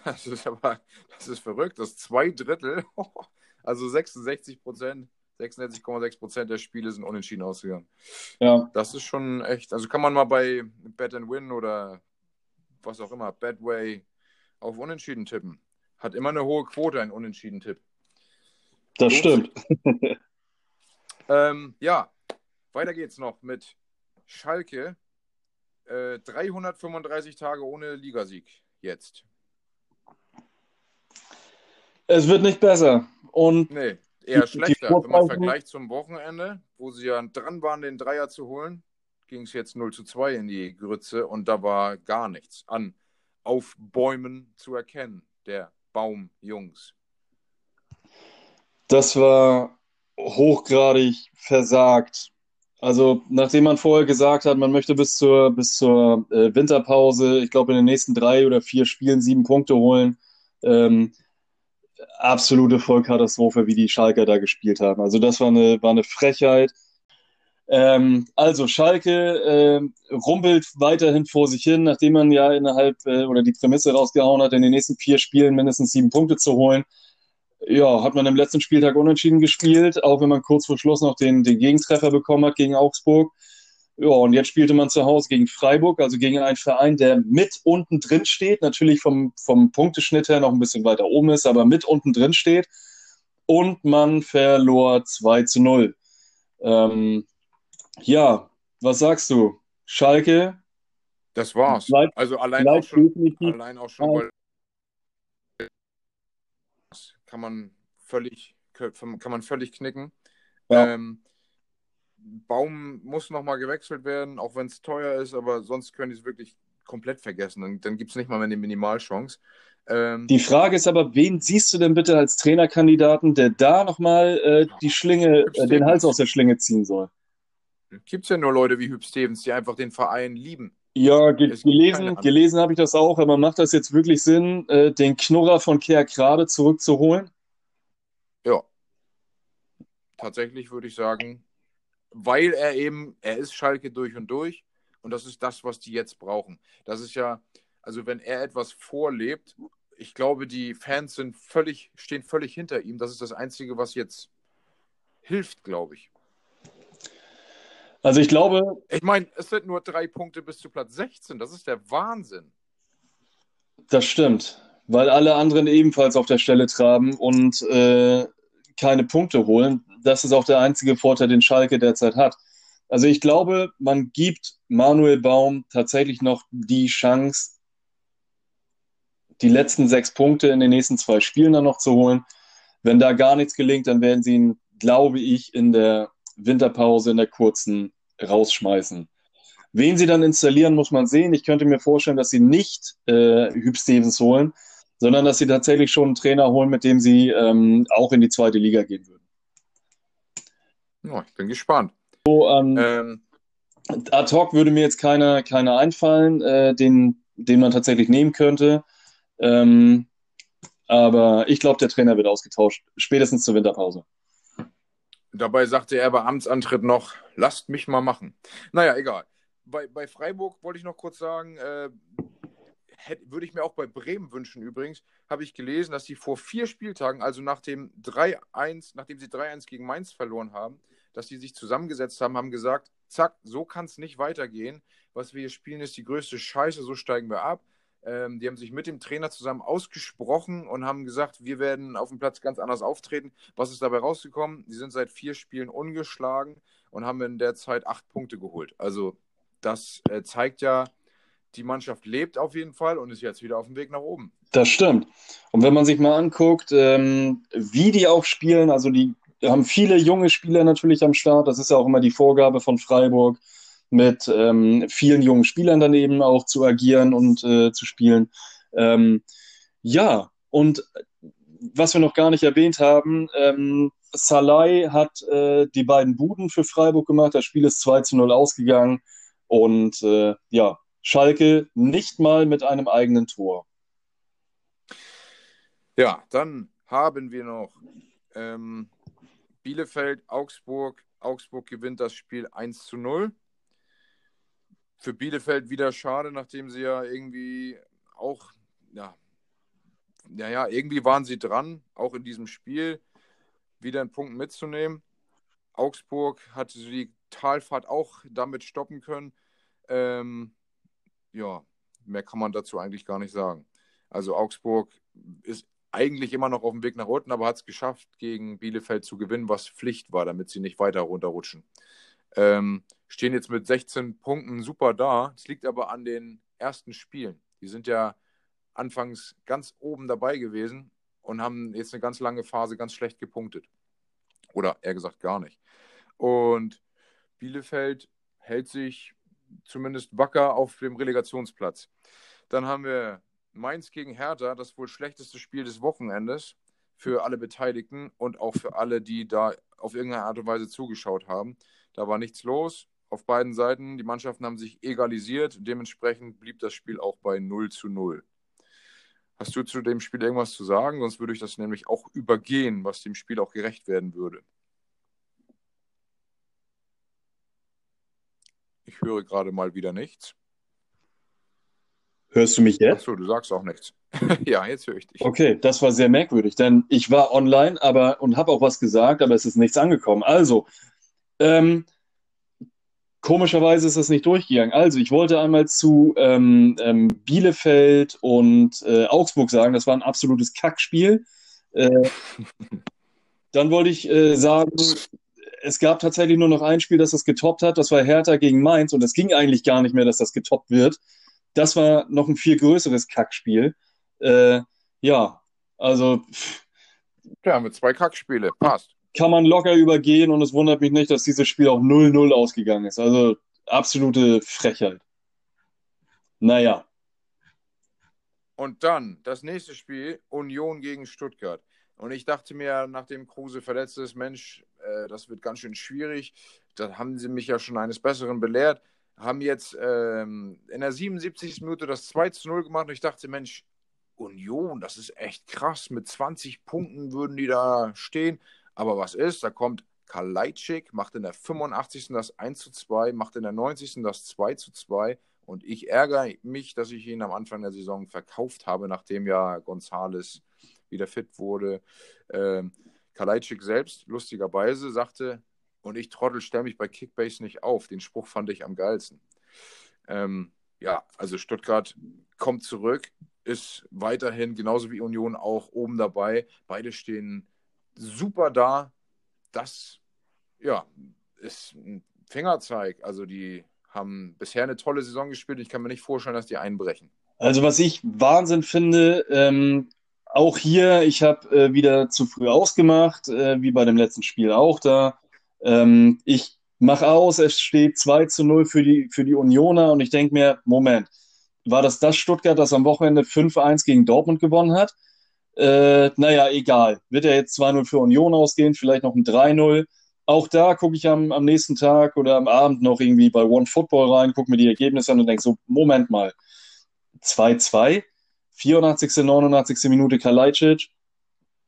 Das ist aber, das ist verrückt. Das zwei Drittel, also 66 Prozent, 66,6 Prozent der Spiele sind unentschieden ausgegangen. Ja. Das ist schon echt, also kann man mal bei Bet and Win oder was auch immer, Betway auf Unentschieden tippen. Hat immer eine hohe Quote, ein Unentschieden-Tipp. Das stimmt. ähm, ja, weiter geht's noch mit Schalke. Äh, 335 Tage ohne Ligasieg jetzt. Es wird nicht besser. Und nee, eher die, schlechter. Die Wenn man vergleicht zum Wochenende, wo sie ja dran waren, den Dreier zu holen, ging es jetzt 0 zu 2 in die Grütze und da war gar nichts an Aufbäumen zu erkennen, der Baumjungs. Das war hochgradig versagt. Also, nachdem man vorher gesagt hat, man möchte bis zur, bis zur äh, Winterpause, ich glaube, in den nächsten drei oder vier Spielen sieben Punkte holen, ähm, absolute Vollkatastrophe, wie die Schalker da gespielt haben. Also das war eine, war eine Frechheit. Ähm, also Schalke äh, rumpelt weiterhin vor sich hin, nachdem man ja innerhalb äh, oder die Prämisse rausgehauen hat, in den nächsten vier Spielen mindestens sieben Punkte zu holen. Ja, hat man im letzten Spieltag unentschieden gespielt, auch wenn man kurz vor Schluss noch den, den Gegentreffer bekommen hat gegen Augsburg. Ja, und jetzt spielte man zu Hause gegen Freiburg, also gegen einen Verein, der mit unten drin steht, natürlich vom, vom Punkteschnitt her noch ein bisschen weiter oben ist, aber mit unten drin steht. Und man verlor 2 zu 0. Ähm, ja, was sagst du? Schalke? Das war's. Bleibt, also allein auch schon, allein auch schon weil kann man völlig, kann man völlig knicken. Ja. Ähm, Baum muss nochmal gewechselt werden, auch wenn es teuer ist, aber sonst können die es wirklich komplett vergessen. Dann, dann gibt es nicht mal mehr eine Minimalchance. Ähm, die Frage ist aber, wen siehst du denn bitte als Trainerkandidaten, der da nochmal äh, die Schlinge, äh, den Hals aus der Schlinge ziehen soll? Gibt es ja nur Leute wie Hüb Stevens, die einfach den Verein lieben. Ja, ge gelesen, gelesen habe ich das auch, aber macht das jetzt wirklich Sinn, äh, den Knurrer von Kehr gerade zurückzuholen? Ja. Tatsächlich würde ich sagen, weil er eben, er ist Schalke durch und durch und das ist das, was die jetzt brauchen. Das ist ja, also wenn er etwas vorlebt, ich glaube, die Fans sind völlig, stehen völlig hinter ihm. Das ist das Einzige, was jetzt hilft, glaube ich. Also ich glaube. Ich meine, es sind nur drei Punkte bis zu Platz 16. Das ist der Wahnsinn. Das stimmt, weil alle anderen ebenfalls auf der Stelle traben und äh, keine Punkte holen. Das ist auch der einzige Vorteil, den Schalke derzeit hat. Also ich glaube, man gibt Manuel Baum tatsächlich noch die Chance, die letzten sechs Punkte in den nächsten zwei Spielen dann noch zu holen. Wenn da gar nichts gelingt, dann werden sie ihn, glaube ich, in der Winterpause, in der kurzen, rausschmeißen. Wen sie dann installieren, muss man sehen. Ich könnte mir vorstellen, dass sie nicht äh, Hüb Stevens holen, sondern dass sie tatsächlich schon einen Trainer holen, mit dem sie ähm, auch in die zweite Liga gehen würden. Ja, ich bin gespannt. So, ähm, ähm, ad hoc würde mir jetzt keiner, keiner einfallen, äh, den, den man tatsächlich nehmen könnte. Ähm, aber ich glaube, der Trainer wird ausgetauscht, spätestens zur Winterpause. Dabei sagte er bei Amtsantritt noch, lasst mich mal machen. Naja, egal. Bei, bei Freiburg wollte ich noch kurz sagen, äh, hätte, würde ich mir auch bei Bremen wünschen übrigens, habe ich gelesen, dass sie vor vier Spieltagen, also nach dem 3-1, nachdem sie 3-1 gegen Mainz verloren haben, dass sie sich zusammengesetzt haben, haben gesagt, zack, so kann es nicht weitergehen. Was wir hier spielen, ist die größte Scheiße, so steigen wir ab. Ähm, die haben sich mit dem Trainer zusammen ausgesprochen und haben gesagt, wir werden auf dem Platz ganz anders auftreten. Was ist dabei rausgekommen? Die sind seit vier Spielen ungeschlagen und haben in der Zeit acht Punkte geholt. Also das äh, zeigt ja, die Mannschaft lebt auf jeden Fall und ist jetzt wieder auf dem Weg nach oben. Das stimmt. Und wenn man sich mal anguckt, ähm, wie die auch spielen, also die haben viele junge Spieler natürlich am Start. Das ist ja auch immer die Vorgabe von Freiburg, mit ähm, vielen jungen Spielern daneben auch zu agieren und äh, zu spielen. Ähm, ja, und was wir noch gar nicht erwähnt haben, ähm, Salai hat äh, die beiden Buden für Freiburg gemacht. Das Spiel ist 2 zu 0 ausgegangen. Und äh, ja, Schalke nicht mal mit einem eigenen Tor. Ja, dann haben wir noch ähm, Bielefeld, Augsburg. Augsburg gewinnt das Spiel 1 zu 0. Für Bielefeld wieder schade, nachdem sie ja irgendwie auch, ja, naja, irgendwie waren sie dran, auch in diesem Spiel wieder einen Punkt mitzunehmen. Augsburg hatte die Talfahrt auch damit stoppen können. Ähm, ja, mehr kann man dazu eigentlich gar nicht sagen. Also Augsburg ist eigentlich immer noch auf dem Weg nach unten, aber hat es geschafft, gegen Bielefeld zu gewinnen, was Pflicht war, damit sie nicht weiter runterrutschen. Ähm, stehen jetzt mit 16 Punkten super da. Es liegt aber an den ersten Spielen. Die sind ja anfangs ganz oben dabei gewesen und haben jetzt eine ganz lange Phase ganz schlecht gepunktet. Oder eher gesagt gar nicht. Und Bielefeld hält sich zumindest wacker auf dem Relegationsplatz. Dann haben wir Mainz gegen Hertha, das wohl schlechteste Spiel des Wochenendes für alle Beteiligten und auch für alle, die da auf irgendeine Art und Weise zugeschaut haben. Da war nichts los auf beiden Seiten. Die Mannschaften haben sich egalisiert. Dementsprechend blieb das Spiel auch bei 0 zu 0. Hast du zu dem Spiel irgendwas zu sagen? Sonst würde ich das nämlich auch übergehen, was dem Spiel auch gerecht werden würde. Ich höre gerade mal wieder nichts. Hörst du mich jetzt? Achso, du sagst auch nichts. ja, jetzt höre ich dich. Okay, das war sehr merkwürdig, denn ich war online aber und habe auch was gesagt, aber es ist nichts angekommen. Also, ähm, komischerweise ist das nicht durchgegangen. Also, ich wollte einmal zu ähm, ähm, Bielefeld und äh, Augsburg sagen, das war ein absolutes Kackspiel. Äh, dann wollte ich äh, sagen, es gab tatsächlich nur noch ein Spiel, das das getoppt hat. Das war Hertha gegen Mainz und es ging eigentlich gar nicht mehr, dass das getoppt wird das war noch ein viel größeres Kackspiel. Äh, ja, also. Ja, mit zwei Kackspiele, passt. Kann man locker übergehen und es wundert mich nicht, dass dieses Spiel auch 0-0 ausgegangen ist. Also absolute Frechheit. Naja. Und dann das nächste Spiel, Union gegen Stuttgart. Und ich dachte mir, nachdem Kruse verletzt ist, Mensch, äh, das wird ganz schön schwierig. Da haben sie mich ja schon eines Besseren belehrt haben jetzt ähm, in der 77. Minute das 2 zu 0 gemacht und ich dachte, Mensch, Union, das ist echt krass. Mit 20 Punkten würden die da stehen. Aber was ist? Da kommt Kalajdzic, macht in der 85. das 1 zu 2, macht in der 90. das 2 zu 2. Und ich ärgere mich, dass ich ihn am Anfang der Saison verkauft habe, nachdem ja Gonzales wieder fit wurde. Ähm, Kalajdzic selbst, lustigerweise, sagte, und ich Trottel stelle mich bei Kickbase nicht auf. Den Spruch fand ich am geilsten. Ähm, ja, also Stuttgart kommt zurück, ist weiterhin genauso wie Union auch oben dabei. Beide stehen super da. Das ja, ist ein Fingerzeig. Also die haben bisher eine tolle Saison gespielt. Ich kann mir nicht vorstellen, dass die einbrechen. Also was ich Wahnsinn finde, ähm, auch hier, ich habe äh, wieder zu früh ausgemacht, äh, wie bei dem letzten Spiel auch da. Ähm, ich mache aus, es steht 2 zu 0 für die, für die Unioner und ich denke mir, Moment, war das das Stuttgart, das am Wochenende 5-1 gegen Dortmund gewonnen hat? Äh, naja, egal. Wird er jetzt 2-0 für Union ausgehen, vielleicht noch ein 3-0. Auch da gucke ich am, am nächsten Tag oder am Abend noch irgendwie bei One Football rein, gucke mir die Ergebnisse an und denke so, Moment mal, 2-2, 84., 89. Minute Kalajdzic,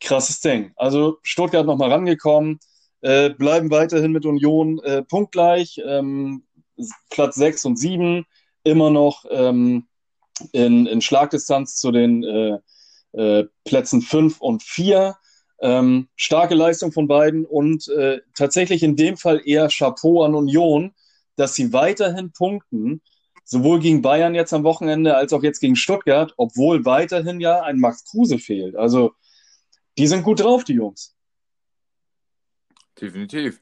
krasses Ding. Also Stuttgart nochmal rangekommen, äh, bleiben weiterhin mit Union äh, punktgleich. Ähm, Platz 6 und 7 immer noch ähm, in, in Schlagdistanz zu den äh, äh, Plätzen 5 und 4. Ähm, starke Leistung von beiden und äh, tatsächlich in dem Fall eher Chapeau an Union, dass sie weiterhin punkten sowohl gegen Bayern jetzt am Wochenende als auch jetzt gegen Stuttgart, obwohl weiterhin ja ein Max Kruse fehlt. Also die sind gut drauf, die Jungs. Definitiv.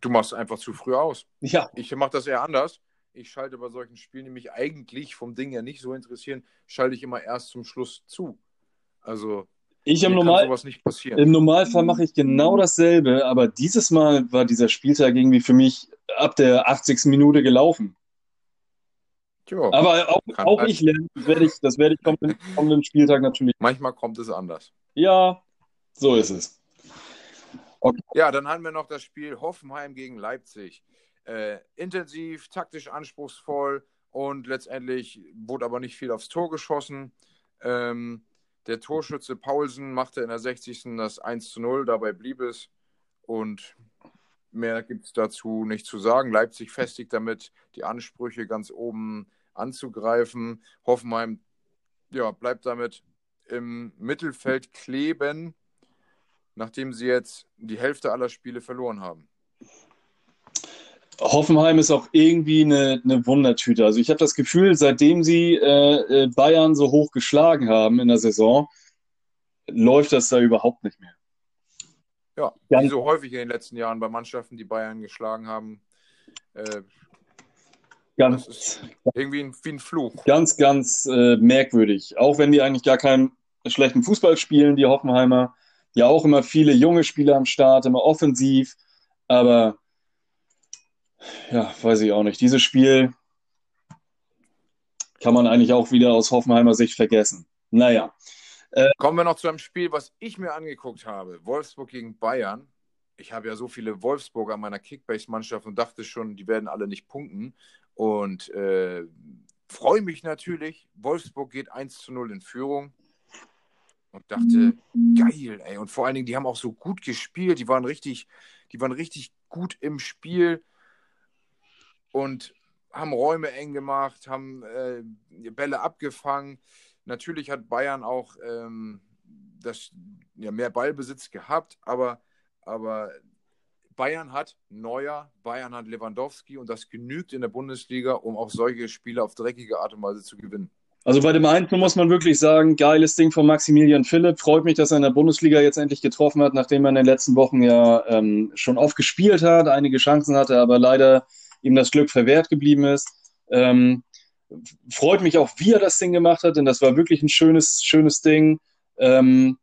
Du machst einfach zu früh aus. Ja. Ich mache das eher anders. Ich schalte bei solchen Spielen, die mich eigentlich vom Ding her nicht so interessieren, schalte ich immer erst zum Schluss zu. Also ich im, Normal, sowas nicht passieren. im Normalfall mache ich genau dasselbe, aber dieses Mal war dieser Spieltag irgendwie für mich ab der 80. Minute gelaufen. Tja, Aber auch, auch ich lerne, das werde ich, das werde ich kommenden, kommenden Spieltag natürlich. manchmal kommt es anders. Ja, so ist es. Ja, dann haben wir noch das Spiel Hoffenheim gegen Leipzig. Äh, intensiv, taktisch anspruchsvoll und letztendlich wurde aber nicht viel aufs Tor geschossen. Ähm, der Torschütze Paulsen machte in der 60. das 1 zu 0, dabei blieb es. Und mehr gibt es dazu nicht zu sagen. Leipzig festigt damit die Ansprüche ganz oben anzugreifen. Hoffenheim ja, bleibt damit im Mittelfeld kleben, nachdem sie jetzt die Hälfte aller Spiele verloren haben. Hoffenheim ist auch irgendwie eine, eine Wundertüte. Also ich habe das Gefühl, seitdem sie äh, äh, Bayern so hoch geschlagen haben in der Saison, läuft das da überhaupt nicht mehr. Ja, Ganz- wie so häufig in den letzten Jahren bei Mannschaften, die Bayern geschlagen haben. Äh, Ganz, das ist irgendwie ein, wie ein Fluch. ganz, ganz äh, merkwürdig. Auch wenn die eigentlich gar keinen schlechten Fußball spielen, die Hoffenheimer. Ja, auch immer viele junge Spieler am Start, immer offensiv. Aber ja, weiß ich auch nicht. Dieses Spiel kann man eigentlich auch wieder aus Hoffenheimer Sicht vergessen. Naja, Kommen wir noch zu einem Spiel, was ich mir angeguckt habe. Wolfsburg gegen Bayern. Ich habe ja so viele Wolfsburger in meiner Kickbase-Mannschaft und dachte schon, die werden alle nicht punkten. Und äh, freue mich natürlich. Wolfsburg geht 1 zu 0 in Führung. Und dachte, geil, ey. Und vor allen Dingen, die haben auch so gut gespielt. Die waren richtig, die waren richtig gut im Spiel und haben Räume eng gemacht, haben äh, Bälle abgefangen. Natürlich hat Bayern auch ähm, das, ja, mehr Ballbesitz gehabt, aber, aber Bayern hat Neuer, Bayern hat Lewandowski und das genügt in der Bundesliga, um auch solche Spiele auf dreckige Art und Weise zu gewinnen. Also bei dem einen muss man wirklich sagen, geiles Ding von Maximilian Philipp. Freut mich, dass er in der Bundesliga jetzt endlich getroffen hat, nachdem er in den letzten Wochen ja ähm, schon oft gespielt hat, einige Chancen hatte, aber leider ihm das Glück verwehrt geblieben ist. Ähm, freut mich auch, wie er das Ding gemacht hat, denn das war wirklich ein schönes, schönes Ding. Ähm,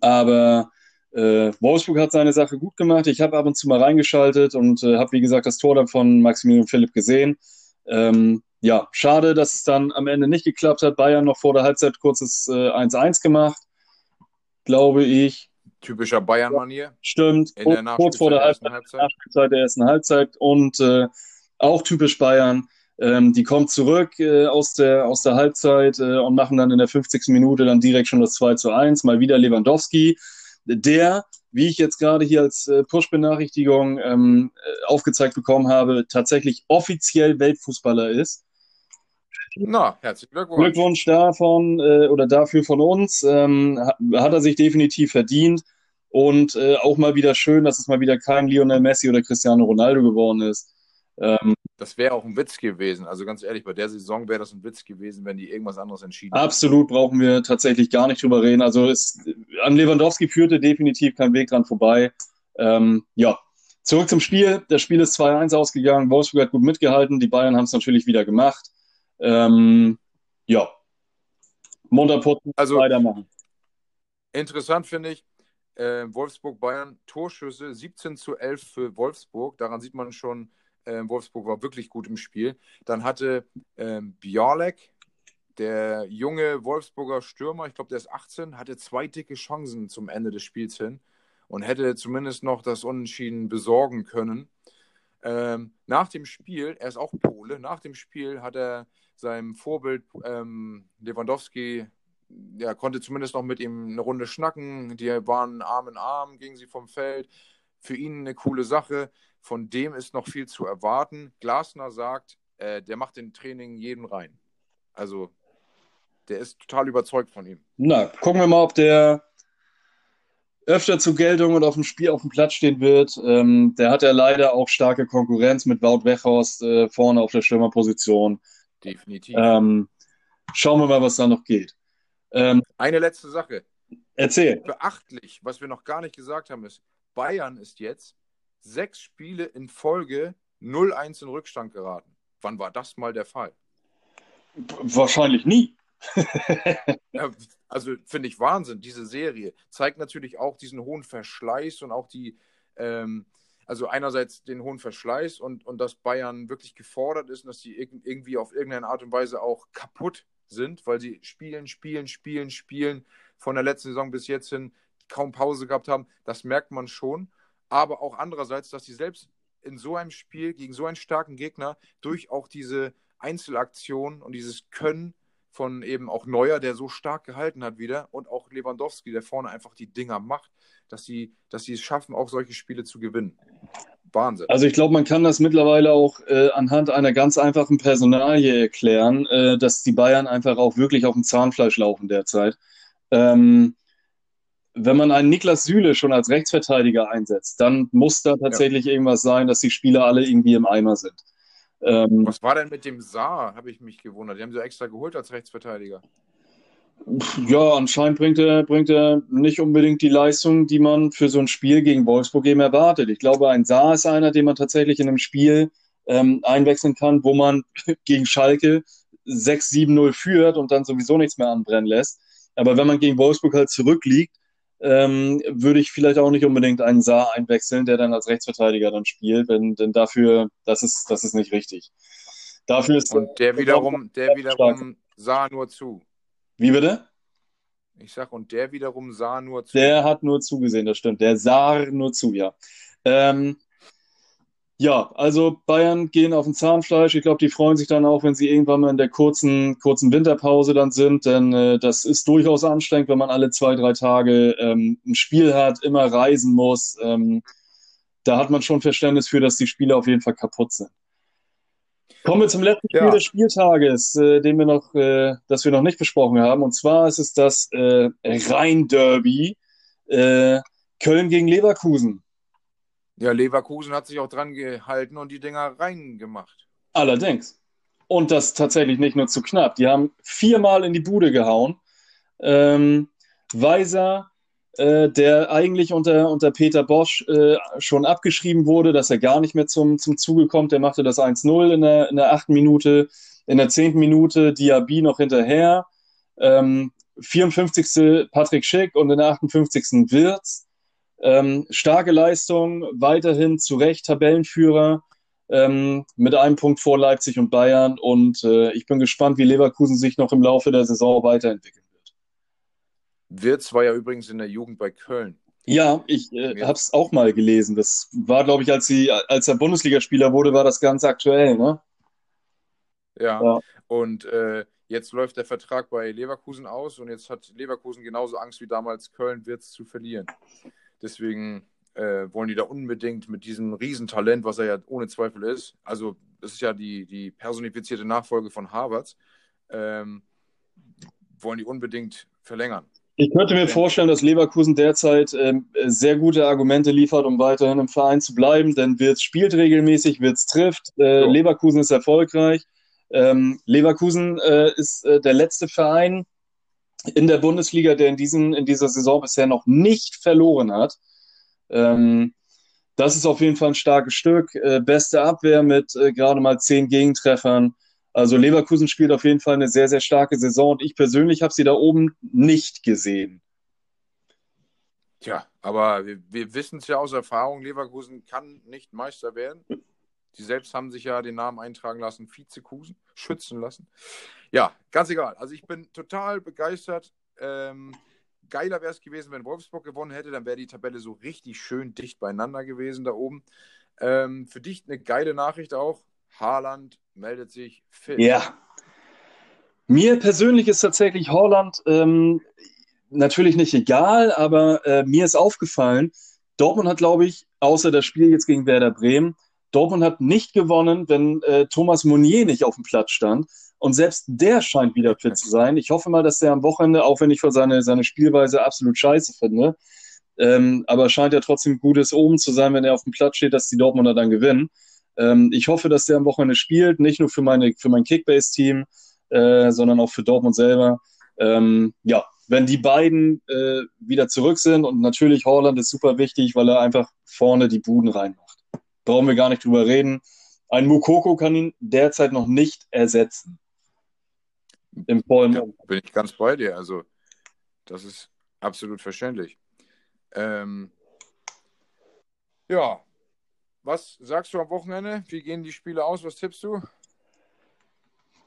aber äh, Wolfsburg hat seine Sache gut gemacht. Ich habe ab und zu mal reingeschaltet und äh, habe, wie gesagt, das Tor dann von Maximilian Philipp gesehen. Ähm, ja, schade, dass es dann am Ende nicht geklappt hat. Bayern noch vor der Halbzeit kurzes äh, 1-1 gemacht, glaube ich. Typischer Bayern-Manier Stimmt. in der kurz vor der Nachspielzeit, Halbzeit, Halbzeit. Der ersten Halbzeit und äh, auch typisch Bayern. Ähm, die kommt zurück äh, aus, der, aus der Halbzeit äh, und machen dann in der 50. Minute dann direkt schon das 2 zu 1. Mal wieder Lewandowski, der, wie ich jetzt gerade hier als äh, Push-Benachrichtigung ähm, äh, aufgezeigt bekommen habe, tatsächlich offiziell Weltfußballer ist. Na, herzlichen Glückwunsch. Glückwunsch davon äh, oder dafür von uns. Ähm, hat, hat er sich definitiv verdient. Und äh, auch mal wieder schön, dass es mal wieder kein Lionel Messi oder Cristiano Ronaldo geworden ist. Ähm, Das wäre auch ein Witz gewesen. Also ganz ehrlich, bei der Saison wäre das ein Witz gewesen, wenn die irgendwas anderes entschieden hätten. absolut brauchen wir tatsächlich gar nicht drüber reden. Also es, an Lewandowski führte definitiv kein Weg dran vorbei. Ähm, ja, zurück zum Spiel. Das Spiel ist 2-1 ausgegangen. Wolfsburg hat gut mitgehalten. Die Bayern haben es natürlich wieder gemacht. Ähm, ja, munter putzen, Also- weitermachen. Interessant finde ich, äh, Wolfsburg-Bayern Torschüsse 17 zu 11 für Wolfsburg. Daran sieht man schon, äh, Wolfsburg war wirklich gut im Spiel. Dann hatte ähm, Bialek, der junge Wolfsburger Stürmer, ich glaube, der ist 18, hatte zwei dicke Chancen zum Ende des Spiels hin und hätte zumindest noch das Unentschieden besorgen können. Ähm, nach dem Spiel, er ist auch Pole, nach dem Spiel hat er seinem Vorbild ähm, Lewandowski, ja, konnte zumindest noch mit ihm eine Runde schnacken. Die waren Arm in Arm, gingen sie vom Feld. Für ihn eine coole Sache. Von dem ist noch viel zu erwarten. Glasner sagt, äh, der macht den Training jeden rein. Also, der ist total überzeugt von ihm. Na, gucken wir mal, ob der öfter zur Geltung und auf dem Spiel auf dem Platz stehen wird. Ähm, der hat ja leider auch starke Konkurrenz mit Wout Weghorst äh, vorne auf der Stürmerposition. Definitiv. Ähm, schauen wir mal, was da noch geht. Ähm, Eine letzte Sache. Erzähl. Beachtlich, was wir noch gar nicht gesagt haben, ist, Bayern ist jetzt sechs Spiele in Folge 0-1 in Rückstand geraten. Wann war das mal der Fall? Wahrscheinlich nie. ja, also finde ich Wahnsinn, diese Serie. Zeigt natürlich auch diesen hohen Verschleiß und auch die, ähm, also einerseits den hohen Verschleiß und, und dass Bayern wirklich gefordert ist und dass sie irgendwie auf irgendeine Art und Weise auch kaputt sind, weil sie spielen, spielen, spielen, spielen von der letzten Saison bis jetzt hin kaum Pause gehabt haben. Das merkt man schon. Aber auch andererseits, dass sie selbst in so einem Spiel gegen so einen starken Gegner durch auch diese Einzelaktionen und dieses Können von eben auch Neuer, der so stark gehalten hat wieder, und auch Lewandowski, der vorne einfach die Dinger macht, dass sie, dass sie es schaffen, auch solche Spiele zu gewinnen. Wahnsinn. Also ich glaube, man kann das mittlerweile auch äh, anhand einer ganz einfachen Personalie erklären, äh, dass die Bayern einfach auch wirklich auf dem Zahnfleisch laufen derzeit. Ähm, wenn man einen Niklas Süle schon als Rechtsverteidiger einsetzt, dann muss da tatsächlich ja. irgendwas sein, dass die Spieler alle irgendwie im Eimer sind. Ähm, Was war denn mit dem Saar, habe ich mich gewundert. Die haben sie extra geholt als Rechtsverteidiger. Ja, anscheinend bringt er, bringt er nicht unbedingt die Leistung, die man für so ein Spiel gegen Wolfsburg eben erwartet. Ich glaube, ein Saar ist einer, den man tatsächlich in einem Spiel ähm, einwechseln kann, wo man gegen Schalke 6-7-0 führt und dann sowieso nichts mehr anbrennen lässt. Aber wenn man gegen Wolfsburg halt zurückliegt, ähm, würde ich vielleicht auch nicht unbedingt einen Saar einwechseln, der dann als Rechtsverteidiger dann spielt, denn, denn dafür, das ist, das ist nicht richtig. Dafür ist und der wiederum, der wiederum sah nur zu. Wie bitte? Ich sag, und der wiederum sah nur zu. Der hat nur zugesehen, das stimmt. Der sah nur zu, ja. Ähm, ja, also Bayern gehen auf den Zahnfleisch. Ich glaube, die freuen sich dann auch, wenn sie irgendwann mal in der kurzen, kurzen Winterpause dann sind, denn äh, das ist durchaus anstrengend, wenn man alle zwei, drei Tage ähm, ein Spiel hat, immer reisen muss. Ähm, da hat man schon Verständnis für, dass die Spiele auf jeden Fall kaputt sind. Kommen wir zum letzten Spiel ja. des Spieltages, äh, den wir noch, äh, das wir noch nicht besprochen haben. Und zwar ist es das äh, Rhein-Derby äh, Köln gegen Leverkusen. Ja, Leverkusen hat sich auch dran gehalten und die Dinger reingemacht. Allerdings. Und das tatsächlich nicht nur zu knapp. Die haben viermal in die Bude gehauen. Ähm, Weiser, äh, der eigentlich unter, unter Peter Bosch äh, schon abgeschrieben wurde, dass er gar nicht mehr zum, zum Zuge kommt. Der machte das 1-0 in der, in der achten Minute. In der zehnten Minute Diaby noch hinterher. Ähm, 54. Patrick Schick und in der 58. Wirz. Ähm, starke Leistung, weiterhin zu Recht Tabellenführer ähm, mit einem Punkt vor Leipzig und Bayern. Und äh, ich bin gespannt, wie Leverkusen sich noch im Laufe der Saison weiterentwickeln wird. Wirtz war ja übrigens in der Jugend bei Köln. Ja, ich äh, habe es auch mal gelesen. Das war, glaube ich, als, sie, als er Bundesligaspieler wurde, war das ganz aktuell, ne? Ja, ja. und äh, jetzt läuft der Vertrag bei Leverkusen aus und jetzt hat Leverkusen genauso Angst wie damals Köln, Wirtz zu verlieren. Deswegen äh, wollen die da unbedingt mit diesem Riesentalent, was er ja ohne Zweifel ist, also das ist ja die, die personifizierte Nachfolge von Harvards, ähm, wollen die unbedingt verlängern. Ich könnte mir vorstellen, dass Leverkusen derzeit ähm, sehr gute Argumente liefert, um weiterhin im Verein zu bleiben, denn Wirtz spielt regelmäßig, Wirtz trifft, äh, so. Leverkusen ist erfolgreich. Ähm, Leverkusen äh, ist äh, der letzte Verein, in der Bundesliga, der in, diesen, in dieser Saison bisher noch nicht verloren hat. Ähm, das ist auf jeden Fall ein starkes Stück. Äh, beste Abwehr mit äh, gerade mal zehn Gegentreffern. Also Leverkusen spielt auf jeden Fall eine sehr, sehr starke Saison und ich persönlich habe sie da oben nicht gesehen. Tja, aber wir, wir wissen es ja aus Erfahrung, Leverkusen kann nicht Meister werden. Sie selbst haben sich ja den Namen eintragen lassen, Vizekusen, schützen lassen. Ja, ganz egal. Also ich bin total begeistert. Ähm, geiler wäre es gewesen, wenn Wolfsburg gewonnen hätte, dann wäre die Tabelle so richtig schön dicht beieinander gewesen da oben. Ähm, für dich eine geile Nachricht auch. Haaland meldet sich fit. Ja. Mir persönlich ist tatsächlich Holland ähm, natürlich nicht egal, aber äh, mir ist aufgefallen, Dortmund hat, glaube ich, außer das Spiel jetzt gegen Werder Bremen, Dortmund hat nicht gewonnen, wenn äh, Thomas Monnier nicht auf dem Platz stand. Und selbst der scheint wieder fit zu sein. Ich hoffe mal, dass der am Wochenende, auch wenn ich für seine, seine Spielweise absolut scheiße finde, Ähm, aber scheint ja trotzdem gutes Omen zu sein, wenn er auf dem Platz steht, dass die Dortmunder dann gewinnen. Ähm, ich hoffe, dass der am Wochenende spielt, nicht nur für, meine, für mein Kickbase-Team, äh, sondern auch für Dortmund selber. Ähm, ja, wenn die beiden äh, wieder zurück sind und natürlich Holland ist super wichtig, weil er einfach vorne die Buden reinmacht. Brauchen wir gar nicht drüber reden. Ein Mukoko kann ihn derzeit noch nicht ersetzen. Im vollen ja, Bin ich ganz bei dir. Also, das ist absolut verständlich. Ähm, ja, was sagst du am Wochenende? Wie gehen die Spiele aus? Was tippst du?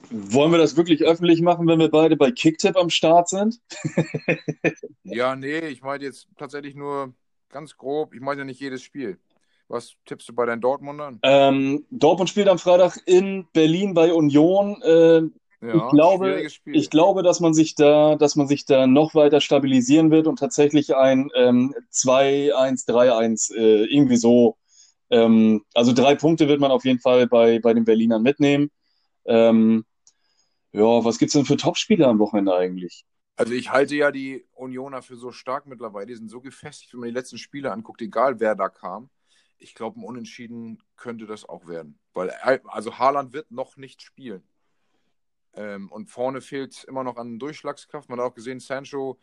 Wollen wir das wirklich öffentlich machen, wenn wir beide bei Kicktip am Start sind? ja, nee, ich meine jetzt tatsächlich nur ganz grob. Ich meine ja nicht jedes Spiel. Was tippst du bei deinen Dortmundern? Ähm, Dortmund spielt am Freitag in Berlin bei Union. Äh, ja, ich, glaube, ich glaube, dass man sich da, dass man sich da noch weiter stabilisieren wird und tatsächlich ein ähm, 2-1, 3-1 äh, irgendwie so. Ähm, also drei Punkte wird man auf jeden Fall bei, bei den Berlinern mitnehmen. Ähm, ja, was gibt es denn für Topspieler am Wochenende eigentlich? Also ich halte ja die Unioner für so stark mittlerweile. Die sind so gefestigt, wenn man die letzten Spiele anguckt, egal wer da kam. Ich glaube, ein Unentschieden könnte das auch werden. Weil, also Haaland wird noch nicht spielen. Ähm, und vorne fehlt immer noch an Durchschlagskraft. Man hat auch gesehen, Sancho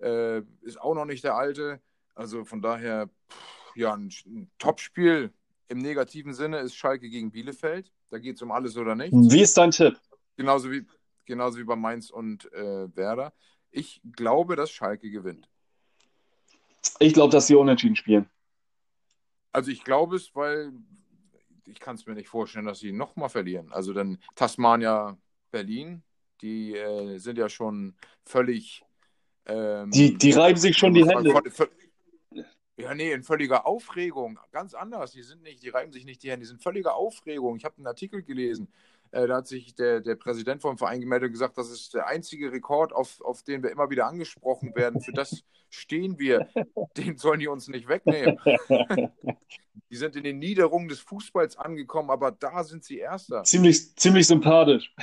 äh, ist auch noch nicht der Alte. Also von daher, pff, ja, ein, ein Topspiel im negativen Sinne ist Schalke gegen Bielefeld. Da geht es um alles oder nichts. Wie ist dein Tipp? Genauso wie, genauso wie bei Mainz und äh, Werder. Ich glaube, dass Schalke gewinnt. Ich glaube, dass sie unentschieden spielen. Also ich glaube es, weil ich kann es mir nicht vorstellen, dass sie nochmal verlieren. Also dann Tasmania Berlin, die äh, sind ja schon völlig. Ähm, die, die reiben sich schon die Hände. Ja, nee, in völliger Aufregung. Ganz anders. Die sind nicht, die reiben sich nicht die Hände, die sind völliger Aufregung. Ich habe einen Artikel gelesen. Äh, da hat sich der, der Präsident vom Verein gemeldet und gesagt, das ist der einzige Rekord, auf, auf den wir immer wieder angesprochen werden. Für das stehen wir. Den sollen die uns nicht wegnehmen. die sind in den Niederungen des Fußballs angekommen, aber da sind sie Erster. Ziemlich, ziemlich sympathisch.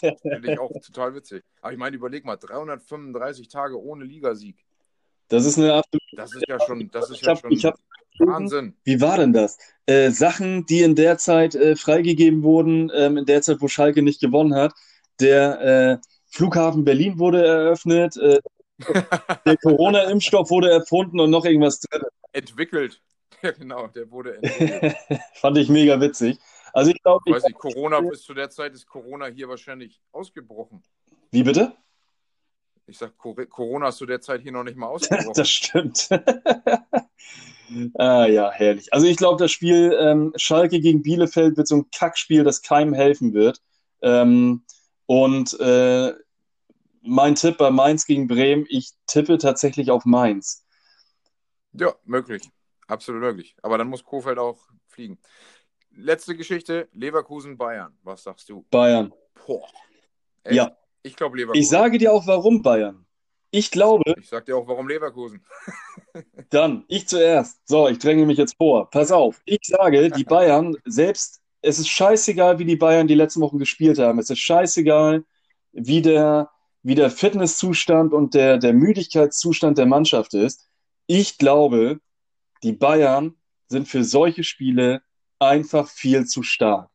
Finde ich auch total witzig. Aber ich meine, überleg mal, 335 Tage ohne Ligasieg. Das ist eine absolute. Das ist ja schon, das ist ja hab, schon hab, Wahnsinn. Wie war denn das? Äh, Sachen, die in der Zeit äh, freigegeben wurden, ähm, in der Zeit, wo Schalke nicht gewonnen hat. Der äh, Flughafen Berlin wurde eröffnet, äh, der Corona-Impfstoff wurde erfunden und noch irgendwas drin. Entwickelt. Ja, genau, der wurde entwickelt. Fand ich mega witzig. Also ich glaube. Ich weiß nicht, Corona bis zu der Zeit ist Corona hier wahrscheinlich ausgebrochen. Wie bitte? Ich sag, Corona ist zu der Zeit hier noch nicht mal ausgebrochen. das stimmt. ah, ja, herrlich. Also ich glaube, das Spiel ähm, Schalke gegen Bielefeld wird so ein Kackspiel, das keinem helfen wird. Ähm, und äh, mein Tipp bei Mainz gegen Bremen, ich tippe tatsächlich auf Mainz. Ja, möglich. Absolut möglich. Aber dann muss Kofeld auch fliegen. Letzte Geschichte: Leverkusen-Bayern. Was sagst du? Bayern. Boah. Ja. Ich glaube Leverkusen. Ich sage dir auch, warum Bayern. Ich glaube. Ich sage dir auch, warum Leverkusen. dann, ich zuerst. So, ich dränge mich jetzt vor. Pass auf. Ich sage, die Bayern, selbst, es ist scheißegal, wie die Bayern die letzten Wochen gespielt haben. Es ist scheißegal, wie der, wie der Fitnesszustand und der, der Müdigkeitszustand der Mannschaft ist. Ich glaube, die Bayern sind für solche Spiele einfach viel zu stark.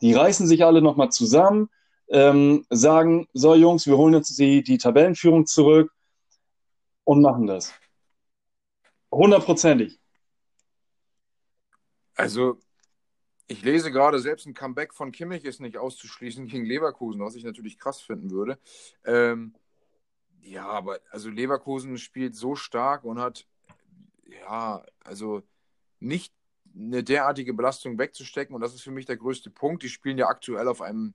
Die reißen sich alle nochmal zusammen ähm, sagen, so Jungs, wir holen jetzt die, die Tabellenführung zurück und machen das. Hundertprozentig. Also, ich lese gerade, selbst ein Comeback von Kimmich ist nicht auszuschließen gegen Leverkusen, was ich natürlich krass finden würde. Ähm, ja, aber also Leverkusen spielt so stark und hat, ja, also nicht eine derartige Belastung wegzustecken und das ist für mich der größte Punkt. Die spielen ja aktuell auf einem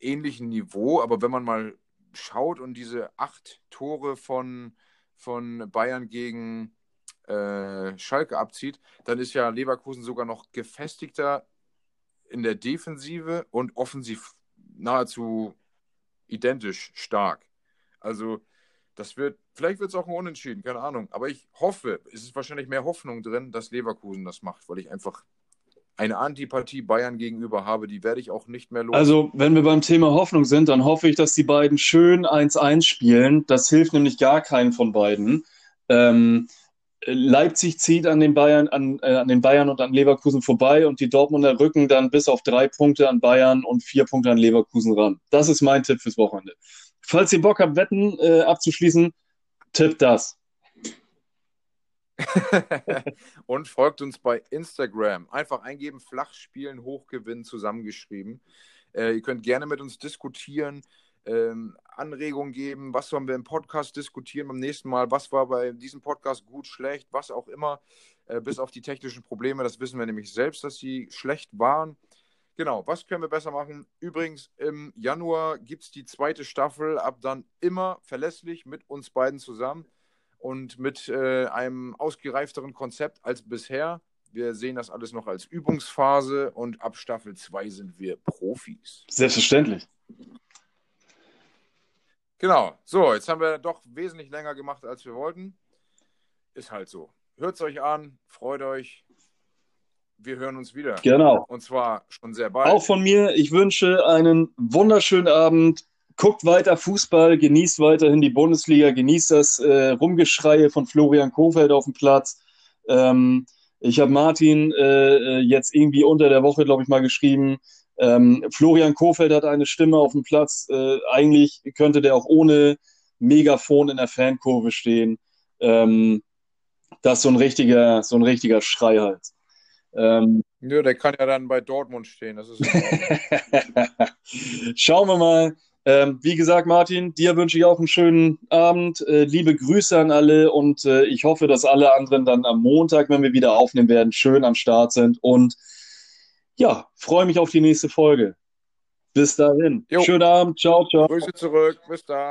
ähnlichen Niveau, aber wenn man mal schaut und diese acht Tore von, von Bayern gegen äh, Schalke abzieht, dann ist ja Leverkusen sogar noch gefestigter in der Defensive und offensiv nahezu identisch stark. Also das wird, vielleicht wird es auch ein Unentschieden, keine Ahnung. Aber ich hoffe, es ist wahrscheinlich mehr Hoffnung drin, dass Leverkusen das macht, weil ich einfach eine Antipathie Bayern gegenüber habe, die werde ich auch nicht mehr los. Also, wenn wir beim Thema Hoffnung sind, dann hoffe ich, dass die beiden schön 1-1 spielen. Das hilft nämlich gar keinen von beiden. Ähm, Leipzig zieht an den Bayern, an, äh, an den Bayern und an Leverkusen vorbei und die Dortmunder rücken dann bis auf drei Punkte an Bayern und vier Punkte an Leverkusen ran. Das ist mein Tipp fürs Wochenende. Falls ihr Bock habt, Wetten äh, abzuschließen, tipp das. und folgt uns bei Instagram. Einfach eingeben, Flachspielen, Hochgewinn zusammengeschrieben. Äh, ihr könnt gerne mit uns diskutieren ähm, Anregungen geben, was sollen wir im Podcast diskutieren beim nächsten Mal, was war bei diesem Podcast gut, schlecht, was auch immer, äh, bis auf die technischen Probleme, das wissen wir nämlich selbst, dass sie schlecht waren. Genau, was können wir besser machen? Übrigens, im Januar gibt es die zweite Staffel, ab dann immer verlässlich mit uns beiden zusammen und mit äh, einem ausgereifteren Konzept als bisher. Wir sehen das alles noch als Übungsphase und ab Staffel 2 sind wir Profis. Selbstverständlich. Genau. So, jetzt haben wir doch wesentlich länger gemacht, als wir wollten. Ist halt so. Hört es euch an, freut euch. Wir hören uns wieder. Genau. Und zwar schon sehr bald. Auch von mir, ich wünsche einen wunderschönen Abend. Guckt weiter Fußball, genießt weiterhin die Bundesliga, genießt das äh, Rumgeschreie von Florian Kofeld auf dem Platz. Ähm, ich habe Martin äh, äh jetzt irgendwie unter der Woche, glaube ich, mal geschrieben, ähm, Florian Kofeld hat eine Stimme auf dem Platz. Äh, eigentlich könnte der auch ohne Megafon in der Fankurve stehen. Ähm, das ist so ein richtiger, so ein richtiger Schrei halt. Ähm, ja, der kann ja dann bei Dortmund stehen. Das ist Schauen wir mal. Ähm, wie gesagt, Martin, dir wünsche ich auch einen schönen Abend. Äh, liebe Grüße an alle und äh, ich hoffe, dass alle anderen dann am Montag, wenn wir wieder aufnehmen werden, schön am Start sind und ja, freue mich auf die nächste Folge. Bis dahin. Jo. Schönen Abend. Ciao, ciao. Grüße zurück. Bis dann.